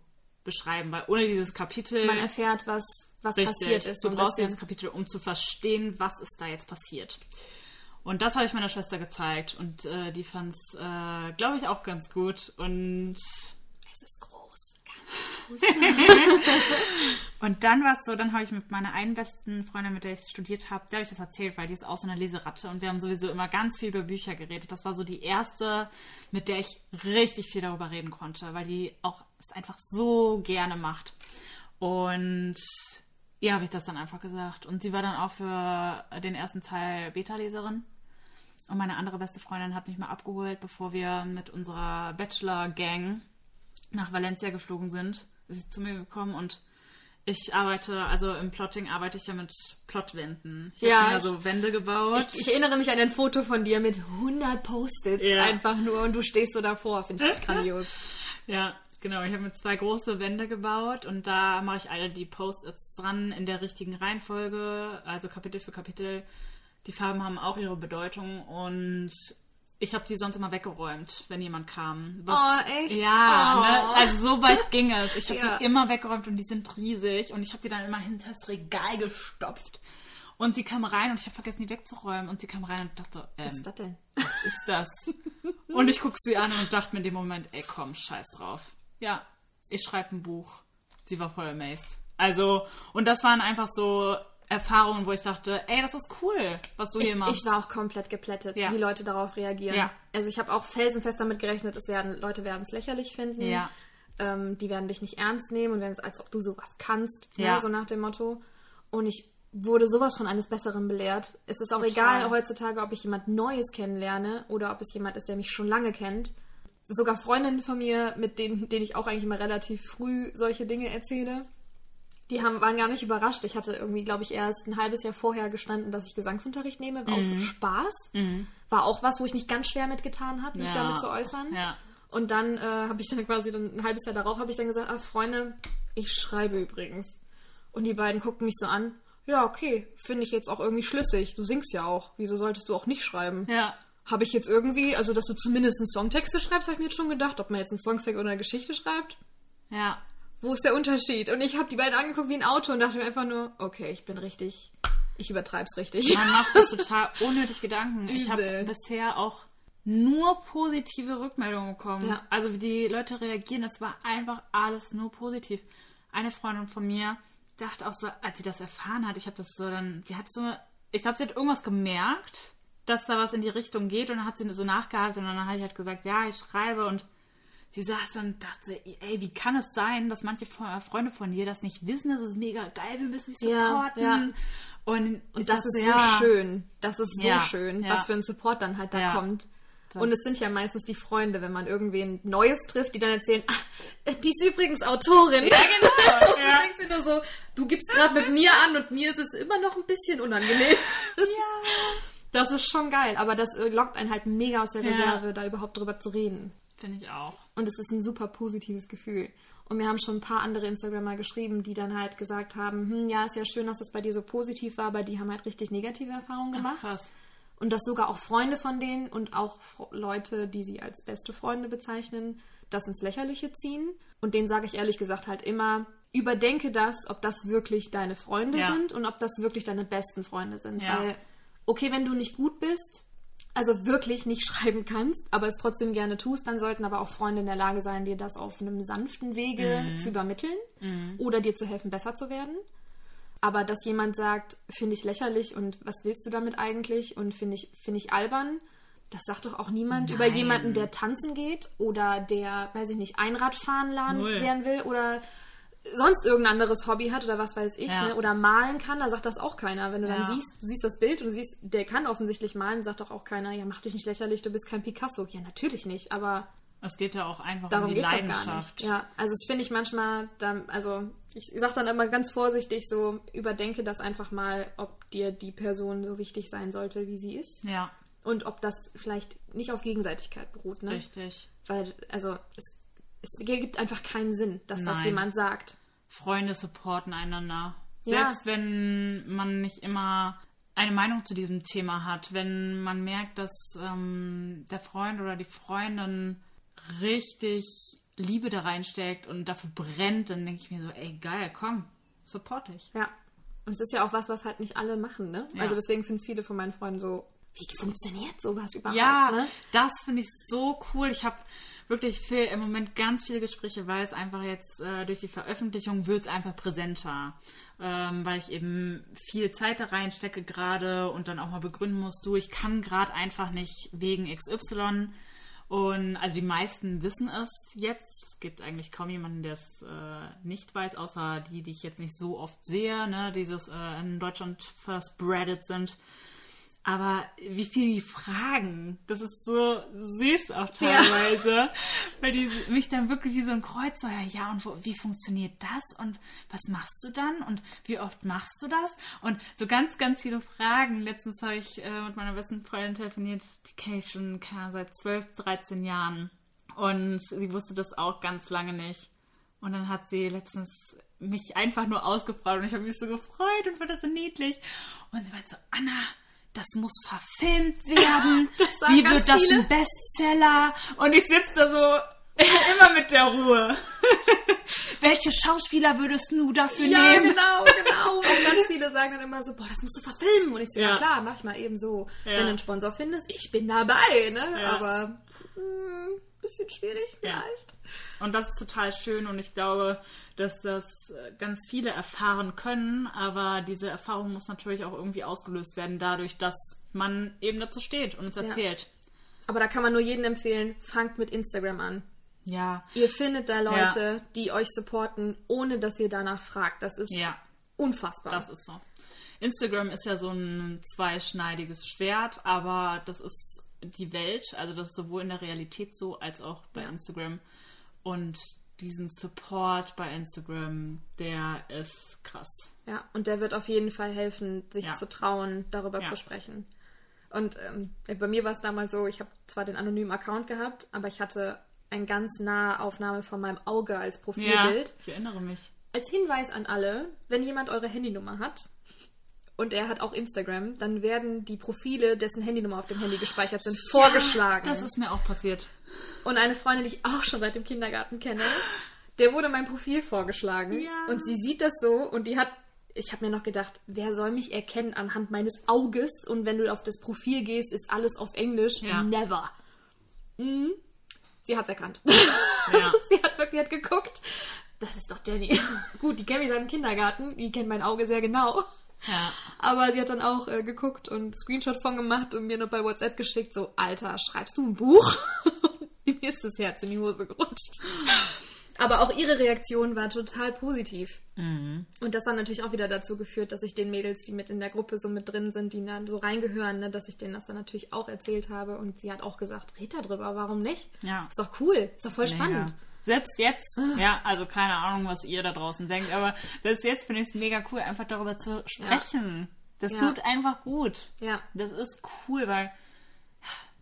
S1: beschreiben, weil ohne dieses Kapitel
S2: Man erfährt, was, was
S1: richtig,
S2: passiert ist.
S1: du brauchst dieses Kapitel, um zu verstehen, was ist da jetzt passiert. Und das habe ich meiner Schwester gezeigt und äh, die fand es, äh, glaube ich, auch ganz gut. Und
S2: Es ist groß.
S1: Und dann war es so, dann habe ich mit meiner einen besten Freundin, mit der ich studiert habe, der habe ich das erzählt, weil die ist auch so eine Leseratte und wir haben sowieso immer ganz viel über Bücher geredet. Das war so die erste, mit der ich richtig viel darüber reden konnte, weil die auch es einfach so gerne macht. Und ihr habe ich das dann einfach gesagt. Und sie war dann auch für den ersten Teil Beta-Leserin. Und meine andere beste Freundin hat mich mal abgeholt, bevor wir mit unserer Bachelor-Gang nach Valencia geflogen sind, ist sie zu mir gekommen und ich arbeite, also im Plotting arbeite ich ja mit Plotwänden. Ich
S2: Ja,
S1: habe
S2: ich-
S1: so Wände gebaut.
S2: Ich erinnere mich an ein Foto von dir mit 100 Post-its
S1: Ja.
S2: einfach nur und du stehst so davor. Finde ich grandios.
S1: ja, genau. Ich habe mir zwei große Wände gebaut und da mache ich alle die Post-its dran in der richtigen Reihenfolge, also Kapitel für Kapitel. Die Farben haben auch ihre Bedeutung und ich habe die sonst immer weggeräumt, wenn jemand kam. Was-
S2: Oh, echt?
S1: Ja,
S2: Oh.
S1: ne? also so weit ging es. Ich habe
S2: Ja.
S1: die immer weggeräumt und die sind riesig und ich habe die dann immer hinter das Regal gestopft. Und sie kam rein und ich habe vergessen, die wegzuräumen. Und sie kam rein und dachte, ähm,
S2: Was ist das denn?
S1: was ist das? und ich guck sie an und dachte mir in dem Moment, ey komm, scheiß drauf. Ja, ich schreibe ein Buch. Sie war voll amazed. Also, und das waren einfach so Erfahrungen, wo ich dachte, ey, das ist cool, was du hier
S2: Ich,
S1: machst.
S2: ich war auch komplett geplättet,
S1: Ja.
S2: wie Leute darauf reagieren.
S1: Ja.
S2: Also ich habe auch felsenfest damit gerechnet, es werden, Leute werden es lächerlich finden.
S1: Ja.
S2: Ähm, die werden dich nicht ernst nehmen und werden es, als ob du sowas kannst,
S1: Ja.
S2: ne, so nach dem Motto. Und ich wurde sowas von eines Besseren belehrt. Es ist auch
S1: Total.
S2: egal heutzutage, ob ich jemand Neues kennenlerne oder ob es jemand ist, der mich schon lange kennt. Sogar Freundinnen von mir, mit denen, denen ich auch eigentlich immer relativ früh solche Dinge erzähle, die haben, waren gar nicht überrascht. Ich hatte irgendwie, glaube ich, erst ein halbes Jahr vorher gestanden, dass ich Gesangsunterricht nehme, war aus
S1: Mhm.
S2: Spaß. War auch was, wo ich mich ganz schwer mitgetan habe, mich
S1: Ja.
S2: damit zu äußern.
S1: Ja.
S2: Und dann äh, habe ich dann quasi dann ein halbes Jahr darauf habe ich dann gesagt, ah, Freunde, ich schreibe übrigens. Und die beiden guckten mich so an, ja, okay, finde ich jetzt auch irgendwie schlüssig. Du singst ja auch. Wieso solltest du auch nicht schreiben?
S1: Ja.
S2: Habe ich jetzt irgendwie, also dass du zumindest einen Songtexte schreibst, habe ich mir jetzt schon gedacht, ob man jetzt einen Songtext oder eine Geschichte schreibt.
S1: Ja.
S2: Wo ist der Unterschied? Und ich habe die beiden angeguckt wie ein Auto und dachte mir einfach nur, okay, ich bin richtig, ich übertreib's richtig.
S1: Man macht sich total unnötig Gedanken. Ich habe
S2: Übel.
S1: bisher auch nur positive Rückmeldungen bekommen.
S2: Ja.
S1: Also wie die Leute reagieren, das war einfach alles nur positiv. Eine Freundin von mir dachte auch so, als sie das erfahren hat, ich habe das so dann, sie hat so, ich glaube, sie hat irgendwas gemerkt, dass da was in die Richtung geht und dann hat sie so nachgehakt und dann habe ich halt gesagt, ja, ich schreibe und sie saß dann und dachte, ey, wie kann es sein, dass manche Fre- Freunde von dir das nicht wissen, das ist mega geil, wir müssen dich
S2: Ja,
S1: supporten.
S2: ja.
S1: Und, ich
S2: Und das
S1: dachte,
S2: ist so
S1: ja,
S2: schön. Das ist so
S1: Ja,
S2: schön,
S1: ja.
S2: was für ein Support dann halt da
S1: Ja.
S2: kommt. Und es sind ja meistens die Freunde, wenn man irgendwen Neues trifft, die dann erzählen, ah, die ist übrigens Autorin.
S1: Ja, genau.
S2: Und
S1: ja.
S2: du denkst dir nur so, du gibst gerade mit mir an und mir ist es immer noch ein bisschen unangenehm. Das ist schon geil, aber das äh, lockt einen halt mega aus der
S1: Ja.
S2: Reserve, da überhaupt drüber zu reden.
S1: Finde ich auch.
S2: Und es ist ein super positives Gefühl. Und mir haben schon ein paar andere Instagrammer geschrieben, die dann halt gesagt haben, hm, ja, ist ja schön, dass das bei dir so positiv war, aber die haben halt richtig negative Erfahrungen gemacht.
S1: Ach, krass.
S2: Und dass sogar auch Freunde von denen und auch Leute, die sie als beste Freunde bezeichnen, das ins Lächerliche ziehen. Und denen sage ich ehrlich gesagt halt immer, überdenke das, ob das wirklich deine Freunde
S1: Ja.
S2: sind und ob das wirklich deine besten Freunde sind.
S1: Ja.
S2: Weil, okay, wenn du nicht gut bist, also wirklich nicht schreiben kannst, aber es trotzdem gerne tust, dann sollten aber auch Freunde in der Lage sein, dir das auf einem sanften Wege
S1: Mhm.
S2: zu übermitteln oder dir zu helfen, besser zu werden. Aber dass jemand sagt, finde ich lächerlich und was willst du damit eigentlich und finde ich, finde ich albern, das sagt doch auch niemand über
S1: Nein.
S2: jemanden, der tanzen geht oder der, weiß ich nicht, Einradfahren lernen will oder sonst irgendein anderes Hobby hat oder was weiß ich,
S1: Ja.
S2: ne? oder malen kann, da sagt das auch keiner. Wenn du
S1: Ja.
S2: dann siehst, du siehst das Bild und siehst, der kann offensichtlich malen, sagt doch auch keiner, ja, mach dich nicht lächerlich, du bist kein Picasso. Ja, natürlich nicht, aber
S1: Es geht ja auch einfach
S2: darum
S1: um die Leidenschaft.
S2: nicht. Ja, also das finde ich manchmal, da, also ich sage dann immer ganz vorsichtig so, überdenke das einfach mal, ob dir die Person so wichtig sein sollte, wie sie ist.
S1: Ja,
S2: Und ob das vielleicht nicht auf Gegenseitigkeit beruht, ne?
S1: richtig.
S2: Weil, also, es, es gibt einfach keinen Sinn, dass das
S1: Nein.
S2: jemand sagt.
S1: Freunde supporten einander.
S2: Ja.
S1: Selbst wenn man nicht immer eine Meinung zu diesem Thema hat, wenn man merkt, dass ähm, der Freund oder die Freundin richtig Liebe da reinsteckt und dafür brennt, dann denke ich mir so, ey geil, komm, support dich.
S2: Ja. Und es ist ja auch was, was halt nicht alle machen, ne?
S1: Ja.
S2: Also deswegen finden es viele von meinen Freunden so, wie funktioniert sowas überhaupt,
S1: Ja,
S2: ne?
S1: das finde ich so cool. Ich habe wirklich viel, im Moment ganz viele Gespräche, weil es einfach jetzt äh, durch die Veröffentlichung wird es einfach präsenter. Ähm, weil ich eben viel Zeit da reinstecke gerade und dann auch mal begründen muss, du, ich kann gerade einfach nicht wegen XY. Und also die meisten wissen es jetzt. Es gibt eigentlich kaum jemanden, der es äh, nicht weiß, außer die, die ich jetzt nicht so oft sehe, ne, dieses äh, in Deutschland verspreadet sind. Aber wie viel die fragen, das ist so süß auch teilweise, weil die mich dann wirklich wie so ein Kreuzer, ja, und wo, wie funktioniert das und was machst du dann und wie oft machst du das? Und so ganz, ganz viele Fragen. Letztens habe ich äh, mit meiner besten Freundin telefoniert, die kenne ich schon keine seit 12, 13 Jahren. Und sie wusste das auch ganz lange nicht. Und dann hat sie letztens mich einfach nur ausgefragt und ich habe mich so gefreut und fand das so niedlich. Und sie meinte so, Anna, das muss verfilmt werden. Wie wird das
S2: viele.
S1: ein Bestseller? Und ich sitze da so immer mit der Ruhe. Welche Schauspieler würdest du dafür
S2: Ja,
S1: nehmen?
S2: genau, genau. Und ganz viele sagen dann immer so, boah, das musst du verfilmen. Und ich so, ja,
S1: Ja.
S2: klar, mach ich mal eben so.
S1: Ja.
S2: Wenn du einen Sponsor findest, ich bin dabei, ne?
S1: Ja.
S2: Aber hm, bisschen schwierig
S1: Ja.
S2: vielleicht.
S1: Und das ist total schön und ich glaube, dass das äh, ganz viele erfahren können, aber diese Erfahrung muss natürlich auch irgendwie ausgelöst werden, dadurch, dass man eben dazu steht und es erzählt.
S2: Aber da kann man nur jedem empfehlen, fangt mit Instagram an.
S1: Ja,
S2: Ihr findet da Leute, die euch supporten, ohne dass ihr danach fragt. Das ist
S1: ja,
S2: unfassbar.
S1: das ist so. Instagram ist ja so ein zweischneidiges Schwert, aber das ist die Welt, also das ist sowohl in der Realität so als auch bei
S2: Ja.
S1: Instagram. Und diesen Support bei Instagram, der ist krass.
S2: Ja, und der wird auf jeden Fall helfen, sich
S1: Ja.
S2: zu trauen, darüber
S1: Ja.
S2: zu sprechen. Und ähm, bei mir war es damals so, ich habe zwar den anonymen Account gehabt, aber ich hatte eine ganz nahe Aufnahme von meinem Auge als
S1: Ja,
S2: Profilbild.
S1: ich erinnere mich.
S2: Als Hinweis an alle, wenn jemand eure Handynummer hat, und er hat auch Instagram, dann werden die Profile, dessen Handynummer auf dem Handy gespeichert sind, vorgeschlagen.
S1: Das ist mir auch passiert.
S2: Und eine Freundin, die ich auch schon seit dem Kindergarten kenne, der wurde mein Profil vorgeschlagen.
S1: Ja.
S2: Und sie sieht das so und die hat, ich habe mir noch gedacht, wer soll mich erkennen anhand meines Auges? Und wenn du auf das Profil gehst, ist alles auf Englisch.
S1: Ja.
S2: Never. Mhm. Sie hat's erkannt.
S1: Ja.
S2: Also, sie hat wirklich hat geguckt. Das ist doch Jenny. Gut, die kennt mich seit dem Kindergarten. Die kennt mein Auge sehr genau.
S1: Ja.
S2: Aber sie hat dann auch äh, geguckt und Screenshot von gemacht und mir noch bei WhatsApp geschickt, so, Alter, schreibst du ein Buch? mir ist das Herz in die Hose gerutscht. Aber auch ihre Reaktion war total positiv.
S1: Mhm.
S2: Und das dann natürlich auch wieder dazu geführt, dass ich den Mädels, die mit in der Gruppe so mit drin sind, die dann so reingehören, ne, dass ich denen das dann natürlich auch erzählt habe. Und sie hat auch gesagt, red da drüber, warum nicht?
S1: Ja.
S2: Ist doch cool, ist doch voll
S1: Mega.
S2: spannend.
S1: Selbst jetzt, ja, also keine Ahnung, was ihr da draußen denkt, aber selbst jetzt finde ich es mega cool, einfach darüber zu sprechen. Das
S2: Ja.
S1: tut einfach gut.
S2: Ja.
S1: Das ist cool, weil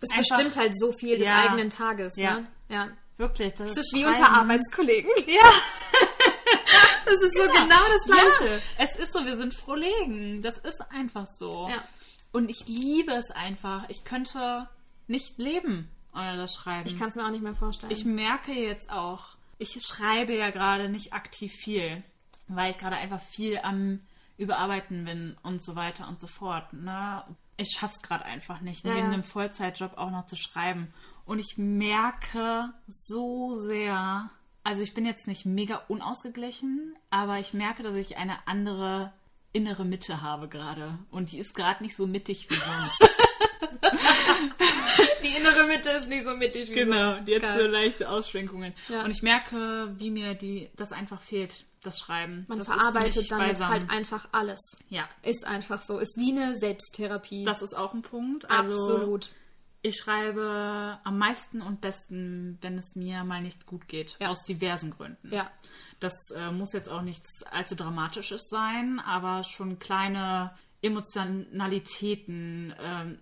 S2: Das
S1: Einfach-
S2: bestimmt halt so viel des
S1: Ja.
S2: eigenen Tages,
S1: Ja.
S2: ne? Ja.
S1: wirklich, das,
S2: Das ist wie
S1: Schreiben-
S2: unter Arbeitskollegen.
S1: Ja,
S2: Das ist so genau das Gleiche.
S1: ja, es ist so, wir sind Frohlegen. Das ist einfach so.
S2: Ja.
S1: Und ich liebe es einfach. Ich könnte nicht leben ohne das Schreiben.
S2: Ich kann es mir auch nicht mehr vorstellen.
S1: Ich merke jetzt auch, ich schreibe ja gerade nicht aktiv viel, weil ich gerade einfach viel am Überarbeiten bin und so weiter und so fort. Ne? Ich schaff's gerade einfach nicht,
S2: Ja,
S1: neben
S2: ja.
S1: einem Vollzeitjob auch noch zu schreiben. Und ich merke so sehr, also ich bin jetzt nicht mega unausgeglichen, aber ich merke, dass ich eine andere innere Mitte habe gerade. Und die ist gerade nicht so mittig wie sonst.
S2: die innere Mitte ist nicht so mittig wie
S1: Genau, die hat so leichte Ausschwenkungen.
S2: Ja.
S1: Und ich merke, wie mir die, das einfach fehlt, das Schreiben.
S2: Man
S1: das
S2: verarbeitet damit
S1: balsam.
S2: halt einfach alles.
S1: Ja,
S2: Ist einfach so. Ist wie eine Selbsttherapie.
S1: das ist auch ein Punkt. Also
S2: Absolut.
S1: ich schreibe am meisten und besten, wenn es mir mal nicht gut geht.
S2: Ja.
S1: Aus diversen Gründen.
S2: Ja.
S1: Das äh, muss jetzt auch nichts allzu Dramatisches sein, aber schon kleine Emotionalitäten, ähm,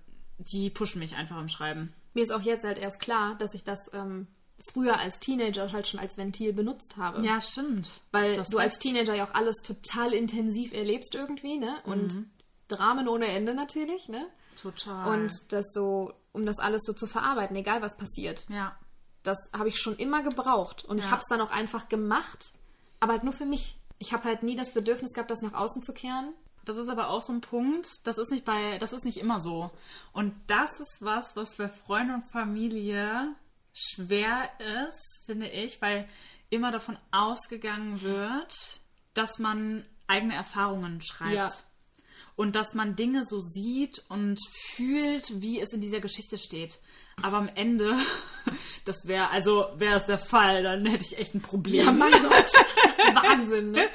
S1: die pushen mich einfach im Schreiben.
S2: Mir ist auch jetzt halt erst klar, dass ich das ähm, früher als Teenager halt schon als Ventil benutzt habe.
S1: Ja, stimmt.
S2: Weil
S1: Das
S2: du als Teenager ja auch alles total intensiv erlebst irgendwie, ne? Und
S1: Mhm.
S2: Dramen ohne Ende natürlich, ne?
S1: Total.
S2: Und das so, um das alles so zu verarbeiten, egal was passiert.
S1: ja,
S2: Das habe ich schon immer gebraucht. Und ich
S1: Ja.
S2: habe es dann auch einfach gemacht, aber halt nur für mich. Ich habe halt nie das Bedürfnis gehabt, das nach außen zu kehren.
S1: Das ist aber auch so ein Punkt, das ist nicht bei, das ist nicht immer so. Und das ist was, was für Freunde und Familie schwer ist, finde ich, weil immer davon ausgegangen wird, dass man eigene Erfahrungen schreibt.
S2: Ja.
S1: Und dass man Dinge so sieht und fühlt, wie es in dieser Geschichte steht. Aber am Ende, das wäre, also wäre es der Fall, dann hätte ich echt ein Problem.
S2: Ja, mein Gott. Wahnsinn, ne?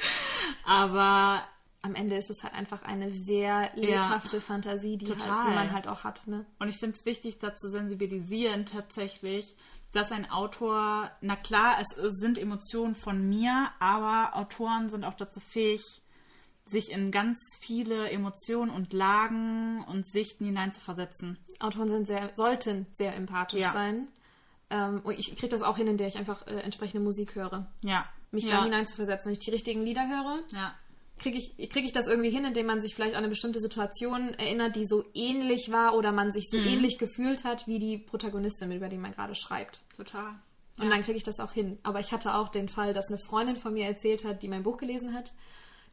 S1: Aber
S2: Am Ende ist es halt einfach eine sehr lebhafte Fantasie, die, halt, die man halt auch hat, ne?
S1: Und ich finde es wichtig, da zu sensibilisieren tatsächlich, dass ein Autor, na klar, es sind Emotionen von mir, aber Autoren sind auch dazu fähig, sich in ganz viele Emotionen und Lagen und Sichten hineinzuversetzen.
S2: Autoren sind sehr, sollten sehr empathisch
S1: Ja.
S2: sein. Ähm, und ich kriege das auch hin, in der ich einfach äh, entsprechende Musik höre.
S1: Ja.
S2: Mich
S1: ja.
S2: da hineinzuversetzen. Wenn ich die richtigen Lieder höre,
S1: Ja.
S2: Kriege ich, krieg ich das irgendwie hin, indem man sich vielleicht an eine bestimmte Situation erinnert, die so ähnlich war oder man sich
S1: Mhm.
S2: so ähnlich gefühlt hat wie die Protagonistin, über die man gerade schreibt.
S1: Total.
S2: Und dann kriege ich das auch hin. Aber ich hatte auch den Fall, dass eine Freundin von mir erzählt hat, die mein Buch gelesen hat.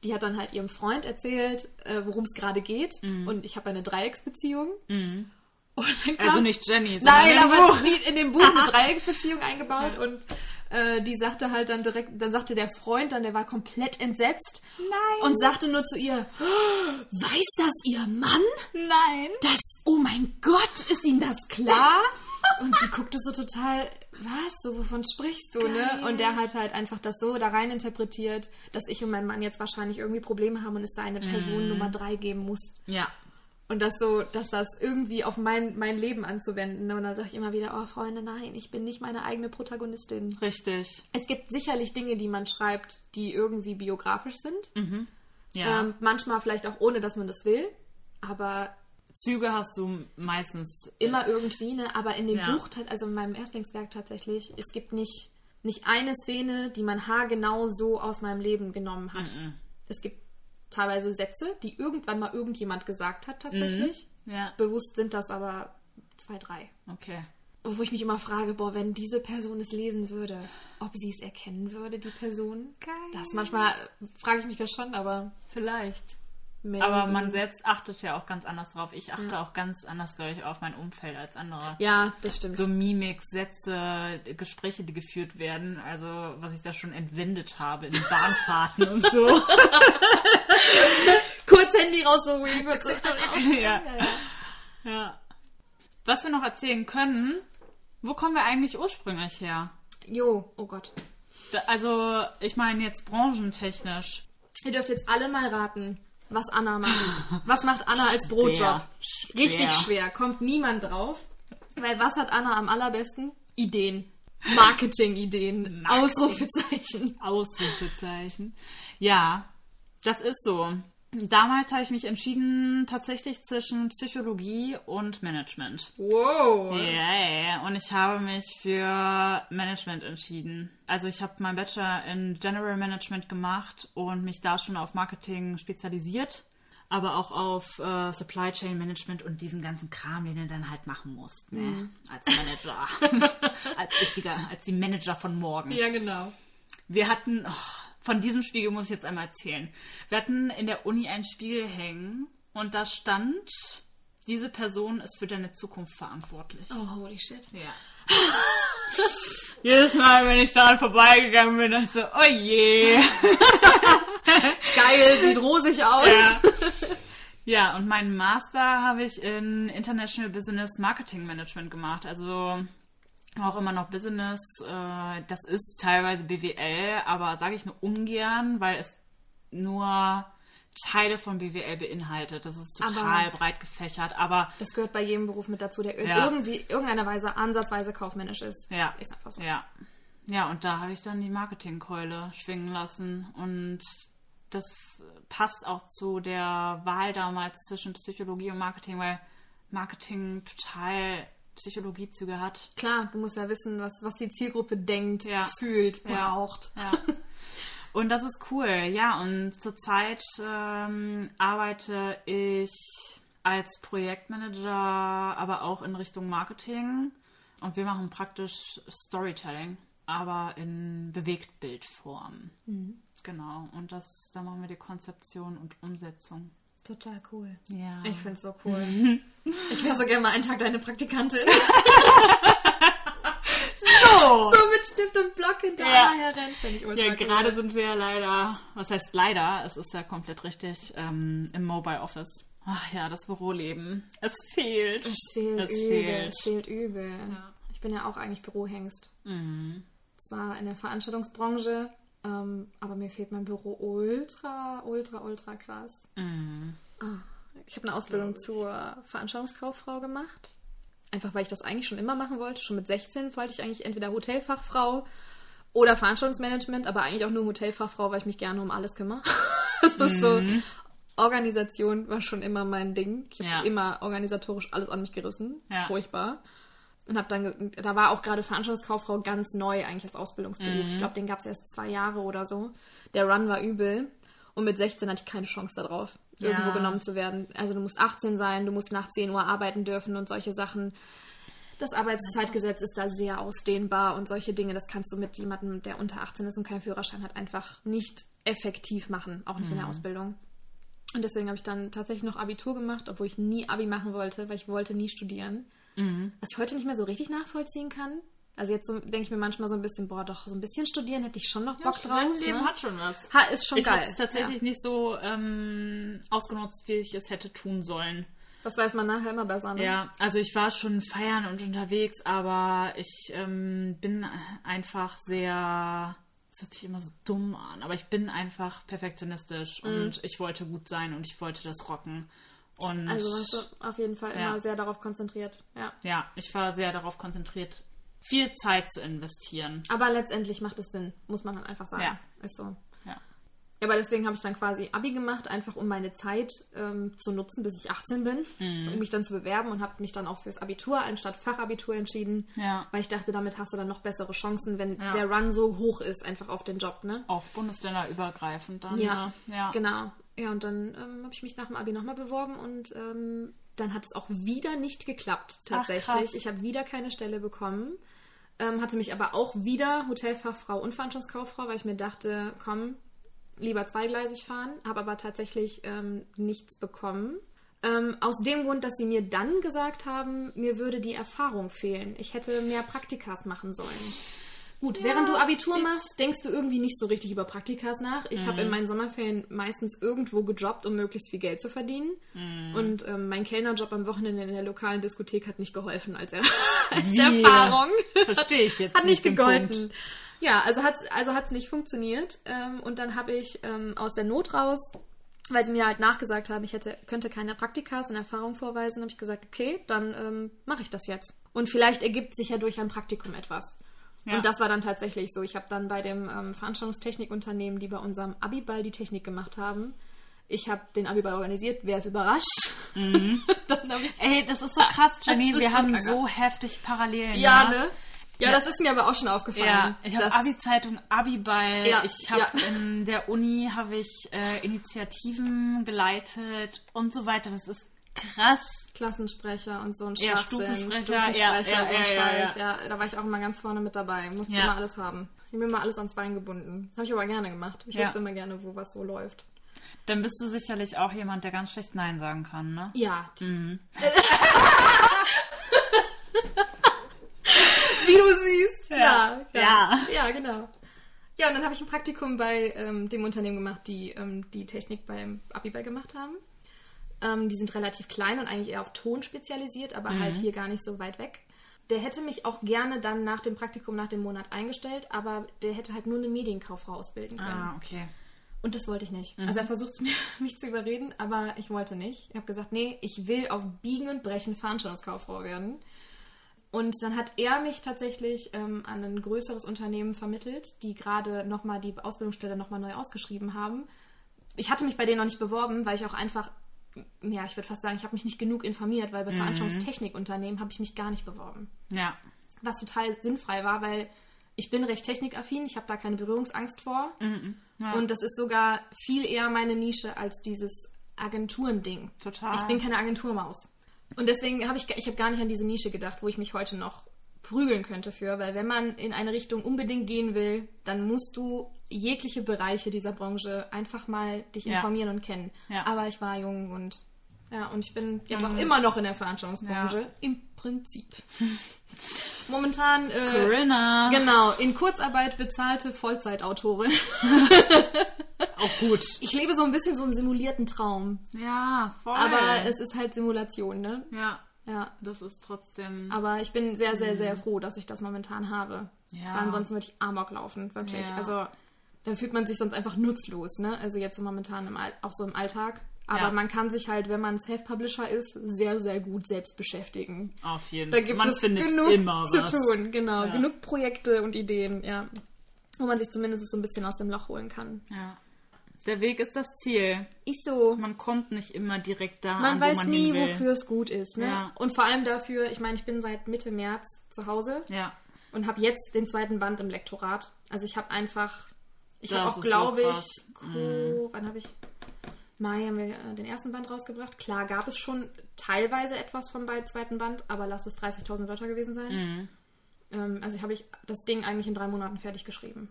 S2: Die hat dann halt ihrem Freund erzählt, äh, worum es gerade geht. Und ich habe eine Dreiecksbeziehung. Und dann kam,
S1: Also nicht Jenny, sondern
S2: Nein, aber
S1: Buch.
S2: in dem Buch eine Dreiecksbeziehung eingebaut und äh, die sagte halt dann direkt, dann sagte der Freund dann, der war komplett entsetzt
S1: Nein.
S2: und sagte nur zu ihr, "Oh, weiß das ihr Mann?
S1: Nein.
S2: Das, oh mein Gott, ist ihm das klar? Und sie guckte so total, was, so wovon sprichst du, ne?
S1: Geil.
S2: Und der hat halt einfach das so da rein interpretiert, dass ich und mein Mann jetzt wahrscheinlich irgendwie Probleme haben und es da eine Person Nummer drei geben muss.
S1: Ja.
S2: Und das so, dass das irgendwie auf mein, mein Leben anzuwenden. Und dann sage ich immer wieder, oh Freunde, nein, ich bin nicht meine eigene Protagonistin.
S1: Richtig.
S2: Es gibt sicherlich Dinge, die man schreibt, die irgendwie biografisch sind.
S1: Ja.
S2: Ähm, manchmal vielleicht auch ohne, dass man das will. Aber
S1: Züge hast du meistens.
S2: immer irgendwie, ne? Aber in dem
S1: Ja.
S2: Buch, also in meinem Erstlingswerk tatsächlich, es gibt nicht, nicht eine Szene, die man haargenau so aus meinem Leben genommen hat. Es gibt teilweise Sätze, die irgendwann mal irgendjemand gesagt hat tatsächlich.
S1: Ja.
S2: Bewusst sind das aber zwei, drei.
S1: Okay.
S2: Wo ich mich immer frage, boah, wenn diese Person es lesen würde, ob sie es erkennen würde, die Person.
S1: Geil.
S2: Das manchmal frage ich mich das schon, aber
S1: Vielleicht.
S2: Maybe.
S1: Aber man selbst achtet ja auch ganz anders drauf. Ich achte auch ganz anders, glaube ich, auf mein Umfeld als andere.
S2: Ja, das stimmt.
S1: So Mimik, Sätze, Gespräche, die geführt werden. Also, was ich da schon entwendet habe in Bahnfahrten und so.
S2: Kurz Handy raus, so wie das
S1: Ja.
S2: ja, ja.
S1: Ja. Was wir noch erzählen können, wo kommen wir eigentlich ursprünglich her?
S2: Jo, oh Gott.
S1: Da, also, ich meine jetzt branchentechnisch.
S2: Ihr dürft jetzt alle mal raten, was Anna macht. Was macht Anna als Brotjob?
S1: Schwer.
S2: Richtig schwer. Kommt niemand drauf. Weil was hat Anna am allerbesten? Ideen. Marketing-Ideen.
S1: Marketing.
S2: Ausrufezeichen.
S1: Ausrufezeichen. Ja, das ist so. Damals habe ich mich entschieden, tatsächlich zwischen Psychologie und Management.
S2: Wow.
S1: Yeah, und ich habe mich für Management entschieden. Also ich habe meinen Bachelor in General Management gemacht und mich da schon auf Marketing spezialisiert, aber auch auf äh, Supply Chain Management und diesen ganzen Kram, den du dann halt machen musst, ne? Als Manager, als wichtiger, als die Manager von morgen.
S2: Ja, genau.
S1: Wir hatten, oh, von diesem Spiegel muss ich jetzt einmal erzählen. Wir hatten in der Uni einen Spiegel hängen und da stand, diese Person ist für deine Zukunft verantwortlich.
S2: Oh, holy shit.
S1: Ja. Jedes Mal, wenn ich daran vorbeigegangen bin, dachte ich so, oh je.
S2: Geil, sieht rosig aus.
S1: Ja. ja, und meinen Master habe ich in International Business Marketing Management gemacht. Also auch immer noch Business. Äh, das ist teilweise BWL, aber sage ich nur ungern, weil es nur Teile von BWL beinhaltet. Das ist total
S2: Aber-
S1: breit gefächert, aber
S2: Das gehört bei jedem Beruf mit dazu, der
S1: Ja.
S2: irgendwie irgendeiner Weise ansatzweise kaufmännisch ist.
S1: ja.
S2: Ist einfach so.
S1: Ja. Ja, und da habe ich dann die Marketingkeule schwingen lassen. Und das passt auch zu der Wahl damals zwischen Psychologie und Marketing, weil Marketing total Psychologiezüge hat.
S2: Klar, du musst ja wissen, was, was die Zielgruppe denkt,
S1: Ja.
S2: fühlt,
S1: Ja.
S2: braucht.
S1: Ja. Und das ist cool, ja. Und zurzeit ähm, arbeite ich als Projektmanager, aber auch in Richtung Marketing. Und wir machen praktisch Storytelling, aber in Bewegtbildform. Genau. Und das, da machen wir die Konzeption und Umsetzung.
S2: Total cool.
S1: Ja.
S2: Ich find's so cool. ich wäre so gerne mal einen Tag deine Praktikantin.
S1: so.
S2: so mit Stift und Block hinter
S1: Ja.
S2: Anna herrennt. Finde ich ultra
S1: Ja,
S2: cool.
S1: gerade sind wir ja leider, was heißt leider, es ist ja komplett richtig, ähm, im Mobile Office. Ach ja, das Büroleben. Es fehlt.
S2: Es fehlt
S1: Es
S2: übel.
S1: fehlt.
S2: Es fehlt übel.
S1: Ja.
S2: Ich bin ja auch eigentlich Bürohengst.
S1: Mhm.
S2: Zwar in der Veranstaltungsbranche, ähm, aber mir fehlt mein Büro ultra, ultra, ultra krass.
S1: Mhm.
S2: Ich habe eine Ausbildung zur Veranstaltungskauffrau gemacht. Einfach weil ich das eigentlich schon immer machen wollte. Schon mit 16 wollte ich eigentlich entweder Hotelfachfrau oder Veranstaltungsmanagement, aber eigentlich auch nur Hotelfachfrau, weil ich mich gerne um alles kümmere. Das ist so. Organisation war schon immer mein Ding. Ich habe
S1: Ja.
S2: immer organisatorisch alles an mich gerissen.
S1: Ja.
S2: Furchtbar. Und habe dann, da war auch gerade Veranstaltungskauffrau ganz neu eigentlich als Ausbildungsberuf.
S1: Mhm.
S2: Ich glaube, den gab es erst zwei Jahre oder so. Der Run war übel. Und mit 16 hatte ich keine Chance darauf, irgendwo
S1: Ja.
S2: genommen zu werden. Also du musst 18 sein, du musst nach 10 Uhr arbeiten dürfen und solche Sachen. Das Arbeitszeitgesetz ist da sehr ausdehnbar und solche Dinge, das kannst du mit jemandem, der unter 18 ist und keinen Führerschein hat, einfach nicht effektiv machen, auch nicht in der Ausbildung. Und deswegen habe ich dann tatsächlich noch Abitur gemacht, obwohl ich nie Abi machen wollte, weil ich wollte nie studieren. Was ich heute nicht mehr so richtig nachvollziehen kann. Also jetzt so, denke ich mir manchmal so ein bisschen, boah, doch, so ein bisschen studieren hätte ich schon noch Bock drauf.
S1: Leben
S2: Ne?
S1: hat schon was.
S2: Ha, ist schon
S1: ich habe
S2: geil.
S1: es tatsächlich nicht so ähm, ausgenutzt, wie ich es hätte tun sollen.
S2: Ja. Das weiß man nachher immer besser. Ne?
S1: Ja, also ich war schon feiern und unterwegs, aber ich ähm, bin einfach sehr, das hört sich immer so dumm an, aber ich bin einfach perfektionistisch
S2: Mhm.
S1: und ich wollte gut sein und ich wollte das rocken. Und
S2: Also warst du auf jeden Fall
S1: Ja.
S2: immer sehr darauf konzentriert. Ja.
S1: ja, ich war sehr darauf konzentriert, viel Zeit zu investieren.
S2: Aber letztendlich macht es Sinn, muss man dann einfach sagen.
S1: Ja.
S2: Ist so.
S1: Ja.
S2: Aber deswegen habe ich dann quasi Abi gemacht, einfach um meine Zeit ähm, zu nutzen, bis ich 18 bin,
S1: Mhm.
S2: um mich dann zu bewerben und habe mich dann auch fürs Abitur anstatt Fachabitur entschieden,
S1: Ja.
S2: weil ich dachte, damit hast du dann noch bessere Chancen, wenn
S1: Ja.
S2: der Run so hoch ist, einfach auf den Job, ne?
S1: Auch bundesländerübergreifend dann.
S2: Ja,
S1: ne? ja.
S2: genau. Ja, und dann ähm, habe ich mich nach dem Abi nochmal beworben und ähm, dann hat es auch wieder nicht geklappt, tatsächlich.
S1: krass.
S2: ich habe wieder keine Stelle bekommen. Ähm, hatte mich aber auch wieder Hotelfachfrau und Veranstaltungskauffrau, weil ich mir dachte, komm, lieber zweigleisig fahren, habe aber tatsächlich ähm, nichts bekommen. Ähm, aus dem Grund, dass sie mir dann gesagt haben, mir würde die Erfahrung fehlen. Ich hätte mehr Praktikas machen sollen. Gut, während du Abitur machst, denkst du irgendwie nicht so richtig über Praktikas nach. Ich habe in meinen Sommerferien meistens irgendwo gejobbt, um möglichst viel Geld zu verdienen. Und ähm, mein Kellnerjob am Wochenende in der lokalen Diskothek hat nicht geholfen als, er als? Erfahrung.
S1: Verstehe ich jetzt
S2: Hat nicht
S1: den
S2: gegolten. Ja, also hat's also hat's nicht funktioniert. Ähm, und dann habe ich ähm, aus der Not raus, weil sie mir halt nachgesagt haben, ich hätte, könnte keine Praktikas und Erfahrung vorweisen, habe ich gesagt, okay, dann ähm, mache ich das jetzt. Und vielleicht ergibt sich ja durch ein Praktikum etwas.
S1: Ja.
S2: Und das war dann tatsächlich so. Ich habe dann bei dem ähm, Veranstaltungstechnikunternehmen, die bei unserem Abiball die Technik gemacht haben, ich habe den Abiball organisiert, wer ist überrascht? ich
S1: Ey, das ist so krass,
S2: ist
S1: Wir haben
S2: kacke.
S1: so heftig Parallelen.
S2: ja, ne? Ja, das ist mir aber auch schon aufgefallen.
S1: Ja, ich habe
S2: dass-
S1: Abi-Zeitung, Abi-Ball.
S2: Ja,
S1: ich habe
S2: ja.
S1: in der Uni habe ich äh, Initiativen geleitet und so weiter. Das ist krass.
S2: Klassensprecher und so ein
S1: Ja,
S2: Schwachsinn.
S1: Stufensprecher, ja, ja,
S2: so ein Scheiß.
S1: ja.
S2: Da war ich auch immer ganz vorne mit dabei. Musste immer alles haben. Ich habe mir immer alles ans Bein gebunden. Habe ich aber gerne gemacht. Ich wusste immer gerne, wo was so läuft.
S1: Dann bist du sicherlich auch jemand, der ganz schlecht Nein sagen kann, ne?
S2: Ja.
S1: Mhm.
S2: Wie du siehst.
S1: Ja.
S2: Ja. Ja,
S1: Ja.
S2: ja genau. Ja, und dann habe ich ein Praktikum bei ähm, dem Unternehmen gemacht, die ähm, die Technik beim Abiball gemacht haben. Ähm, die sind relativ klein und eigentlich eher auf Ton spezialisiert, aber halt hier gar nicht so weit weg. Der hätte mich auch gerne dann nach dem Praktikum, nach dem Monat eingestellt, aber der hätte halt nur eine Medienkauffrau ausbilden können.
S1: Ah, okay.
S2: Und das wollte ich nicht. Also er versucht mir, mich zu überreden, aber ich wollte nicht. Ich habe gesagt, nee, ich will auf Biegen und Brechen Veranstaltungskauffrau werden. Und dann hat er mich tatsächlich ähm, an ein größeres Unternehmen vermittelt, die gerade nochmal die Ausbildungsstelle nochmal neu ausgeschrieben haben. Ich hatte mich bei denen noch nicht beworben, weil ich auch einfach, ja, ich würde fast sagen, ich habe mich nicht genug informiert, weil bei Veranstaltungstechnikunternehmen habe ich mich gar nicht beworben
S1: Ja.
S2: was total sinnfrei war, weil ich bin recht technikaffin, ich habe da keine Berührungsangst vor.
S1: Ja.
S2: Und das ist sogar viel eher meine Nische als dieses Agenturending.
S1: Total.
S2: Ich bin keine Agenturmaus. Und deswegen habe ich, ich habe gar nicht an diese Nische gedacht, wo ich mich heute noch prügeln könnte für, weil wenn man in eine Richtung unbedingt gehen will, dann musst du jegliche Bereiche dieser Branche einfach mal dich
S1: Ja.
S2: informieren und kennen.
S1: Ja.
S2: Aber ich war jung und ja, und ich bin jetzt
S1: Mhm.
S2: auch immer noch in der Veranstaltungsbranche.
S1: Ja.
S2: Im Prinzip. Momentan äh,
S1: Corinna.
S2: genau in Kurzarbeit bezahlte Vollzeitautorin.
S1: Auch gut.
S2: Ich lebe so ein bisschen so einen simulierten Traum,
S1: Ja, voll.
S2: aber es ist halt Simulation, ne?
S1: ja,
S2: Ja.
S1: das ist trotzdem.
S2: Aber ich bin sehr, sehr, sehr froh, dass ich das momentan habe.
S1: Ja.
S2: Weil ansonsten würde ich Amok laufen, wirklich.
S1: Ja.
S2: Also dann fühlt man sich sonst einfach nutzlos, ne? Also jetzt so momentan im All auch so im Alltag. Aber
S1: Ja.
S2: man kann sich halt, wenn man Self-Publisher ist, sehr, sehr gut selbst beschäftigen.
S1: Auf jeden
S2: Da
S1: Fall.
S2: gibt
S1: Man
S2: es genug
S1: immer
S2: zu
S1: was.
S2: tun, genau.
S1: Ja.
S2: Genug Projekte und Ideen, ja. Wo man sich zumindest so ein bisschen aus dem Loch holen kann.
S1: Ja. Der Weg ist das Ziel.
S2: Ist so.
S1: Man kommt nicht immer direkt da
S2: Man
S1: an,
S2: weiß
S1: wo man
S2: nie, wofür es gut ist, ne?
S1: Ja.
S2: Und vor allem dafür, ich meine, ich bin seit Mitte März zu Hause
S1: Ja.
S2: und habe jetzt den zweiten Band im Lektorat. Also ich habe einfach, ich habe auch,
S1: so
S2: glaube
S1: krass.
S2: ich, Co- wann habe ich, Mai haben wir äh, den ersten Band rausgebracht. Klar gab es schon teilweise etwas vom zweiten Band, aber lass es 30.000 Wörter gewesen sein.
S1: Mhm.
S2: Ähm, also habe ich das Ding eigentlich in drei Monaten fertig geschrieben.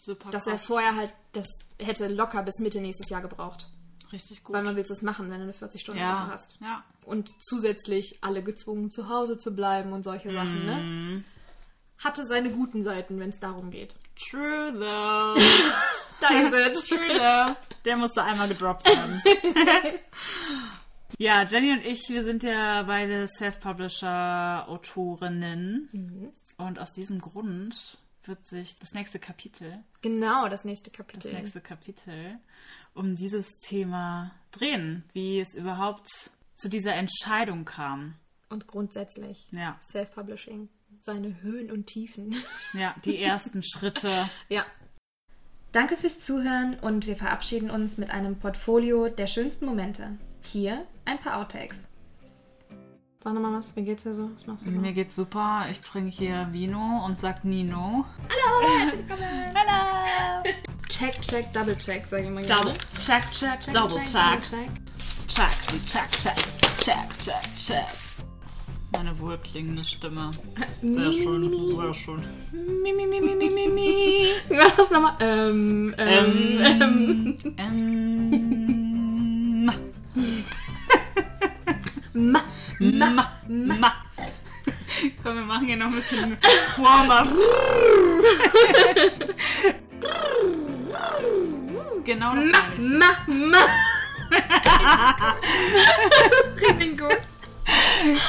S1: Super
S2: Das wäre
S1: krass.
S2: vorher halt, das hätte locker bis Mitte nächstes Jahr gebraucht.
S1: Richtig gut.
S2: Weil man willst es machen, wenn du eine 40-Stunden-Woche
S1: ja.
S2: hast.
S1: Ja.
S2: Und zusätzlich alle gezwungen, zu Hause zu bleiben und solche Sachen, ne? Hatte seine guten Seiten, wenn es darum geht.
S1: True though.
S2: Da ist es.
S1: True though. Der musste einmal gedroppt werden. ja, Jenny und ich, wir sind ja beide Self-Publisher-Autorinnen.
S2: Mhm.
S1: Und aus diesem Grund wird sich das nächste Kapitel,
S2: Genau, das nächste
S1: das
S2: Kapitel.
S1: nächste Kapitel um dieses Thema drehen, wie es überhaupt zu dieser Entscheidung kam.
S2: Und grundsätzlich
S1: Ja,
S2: Self-Publishing. Seine Höhen und Tiefen.
S1: ja, die ersten Schritte.
S2: ja. Danke fürs Zuhören und wir verabschieden uns mit einem Portfolio der schönsten Momente. Hier ein paar Outtakes. Sag nochmal was, wie geht's dir so? Was machst du so?
S1: Mir geht's super. Ich trinke hier Vino und sag Nino.
S2: Hallo, herzlich willkommen.
S1: Hallo!
S2: check, check, double check, sag ich mal
S1: Double,
S2: gerne.
S1: check, check,
S2: Check,
S1: double
S2: check,
S1: check.
S2: check.
S1: Check, check, check, check, check, Meine wohlklingende Stimme. Sehr schön, sehr schön. Mi, mi, mi, mi, mi, mi.
S2: Wie war das nochmal? Ähm, ähm, ähm.
S1: Ähm,
S2: Ma, ma,
S1: ma, ma. Komm, wir machen hier noch ein bisschen Warm-up. genau das meine ich.
S2: ma, ma. Richtig gut.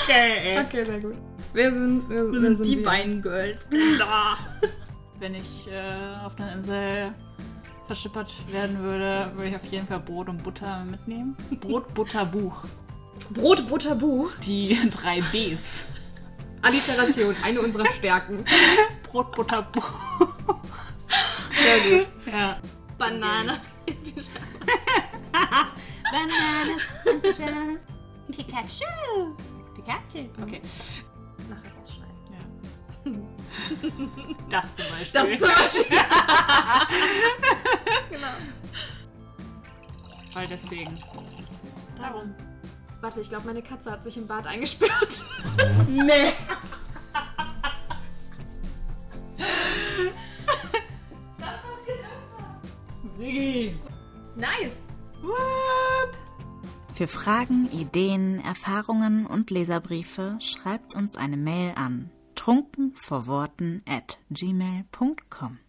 S1: Okay, ey.
S2: Okay, sehr gut. Wir sind, wir, wir sind wir.
S1: Weingirls. Da. Wenn ich äh, auf einer Insel verschippert werden würde, würde ich auf jeden Fall Brot und Butter mitnehmen. Brot, Butter, Buch.
S2: Brot, Butter, Buch.
S1: Die drei Bs.
S2: Alliteration, eine unserer Stärken.
S1: Brot, Butter, Buch.
S2: Sehr gut.
S1: Ja.
S2: Bananas in Pyjama.
S1: Bananas and Pyjamas. Pikachu. Pikachu. Okay.
S2: Nachher rausschneiden.
S1: Ja. Das zum Beispiel.
S2: Das zum Beispiel. genau.
S1: Weil deswegen. Darum.
S2: Warte, ich glaube, meine Katze hat sich im Bad eingesperrt.
S1: Nee.
S2: Das passiert immer.
S1: Siggi.
S2: Nice.
S1: Whoop.
S3: Für Fragen, Ideen, Erfahrungen und Leserbriefe schreibt uns eine Mail an trunkenvorworten at gmail.com.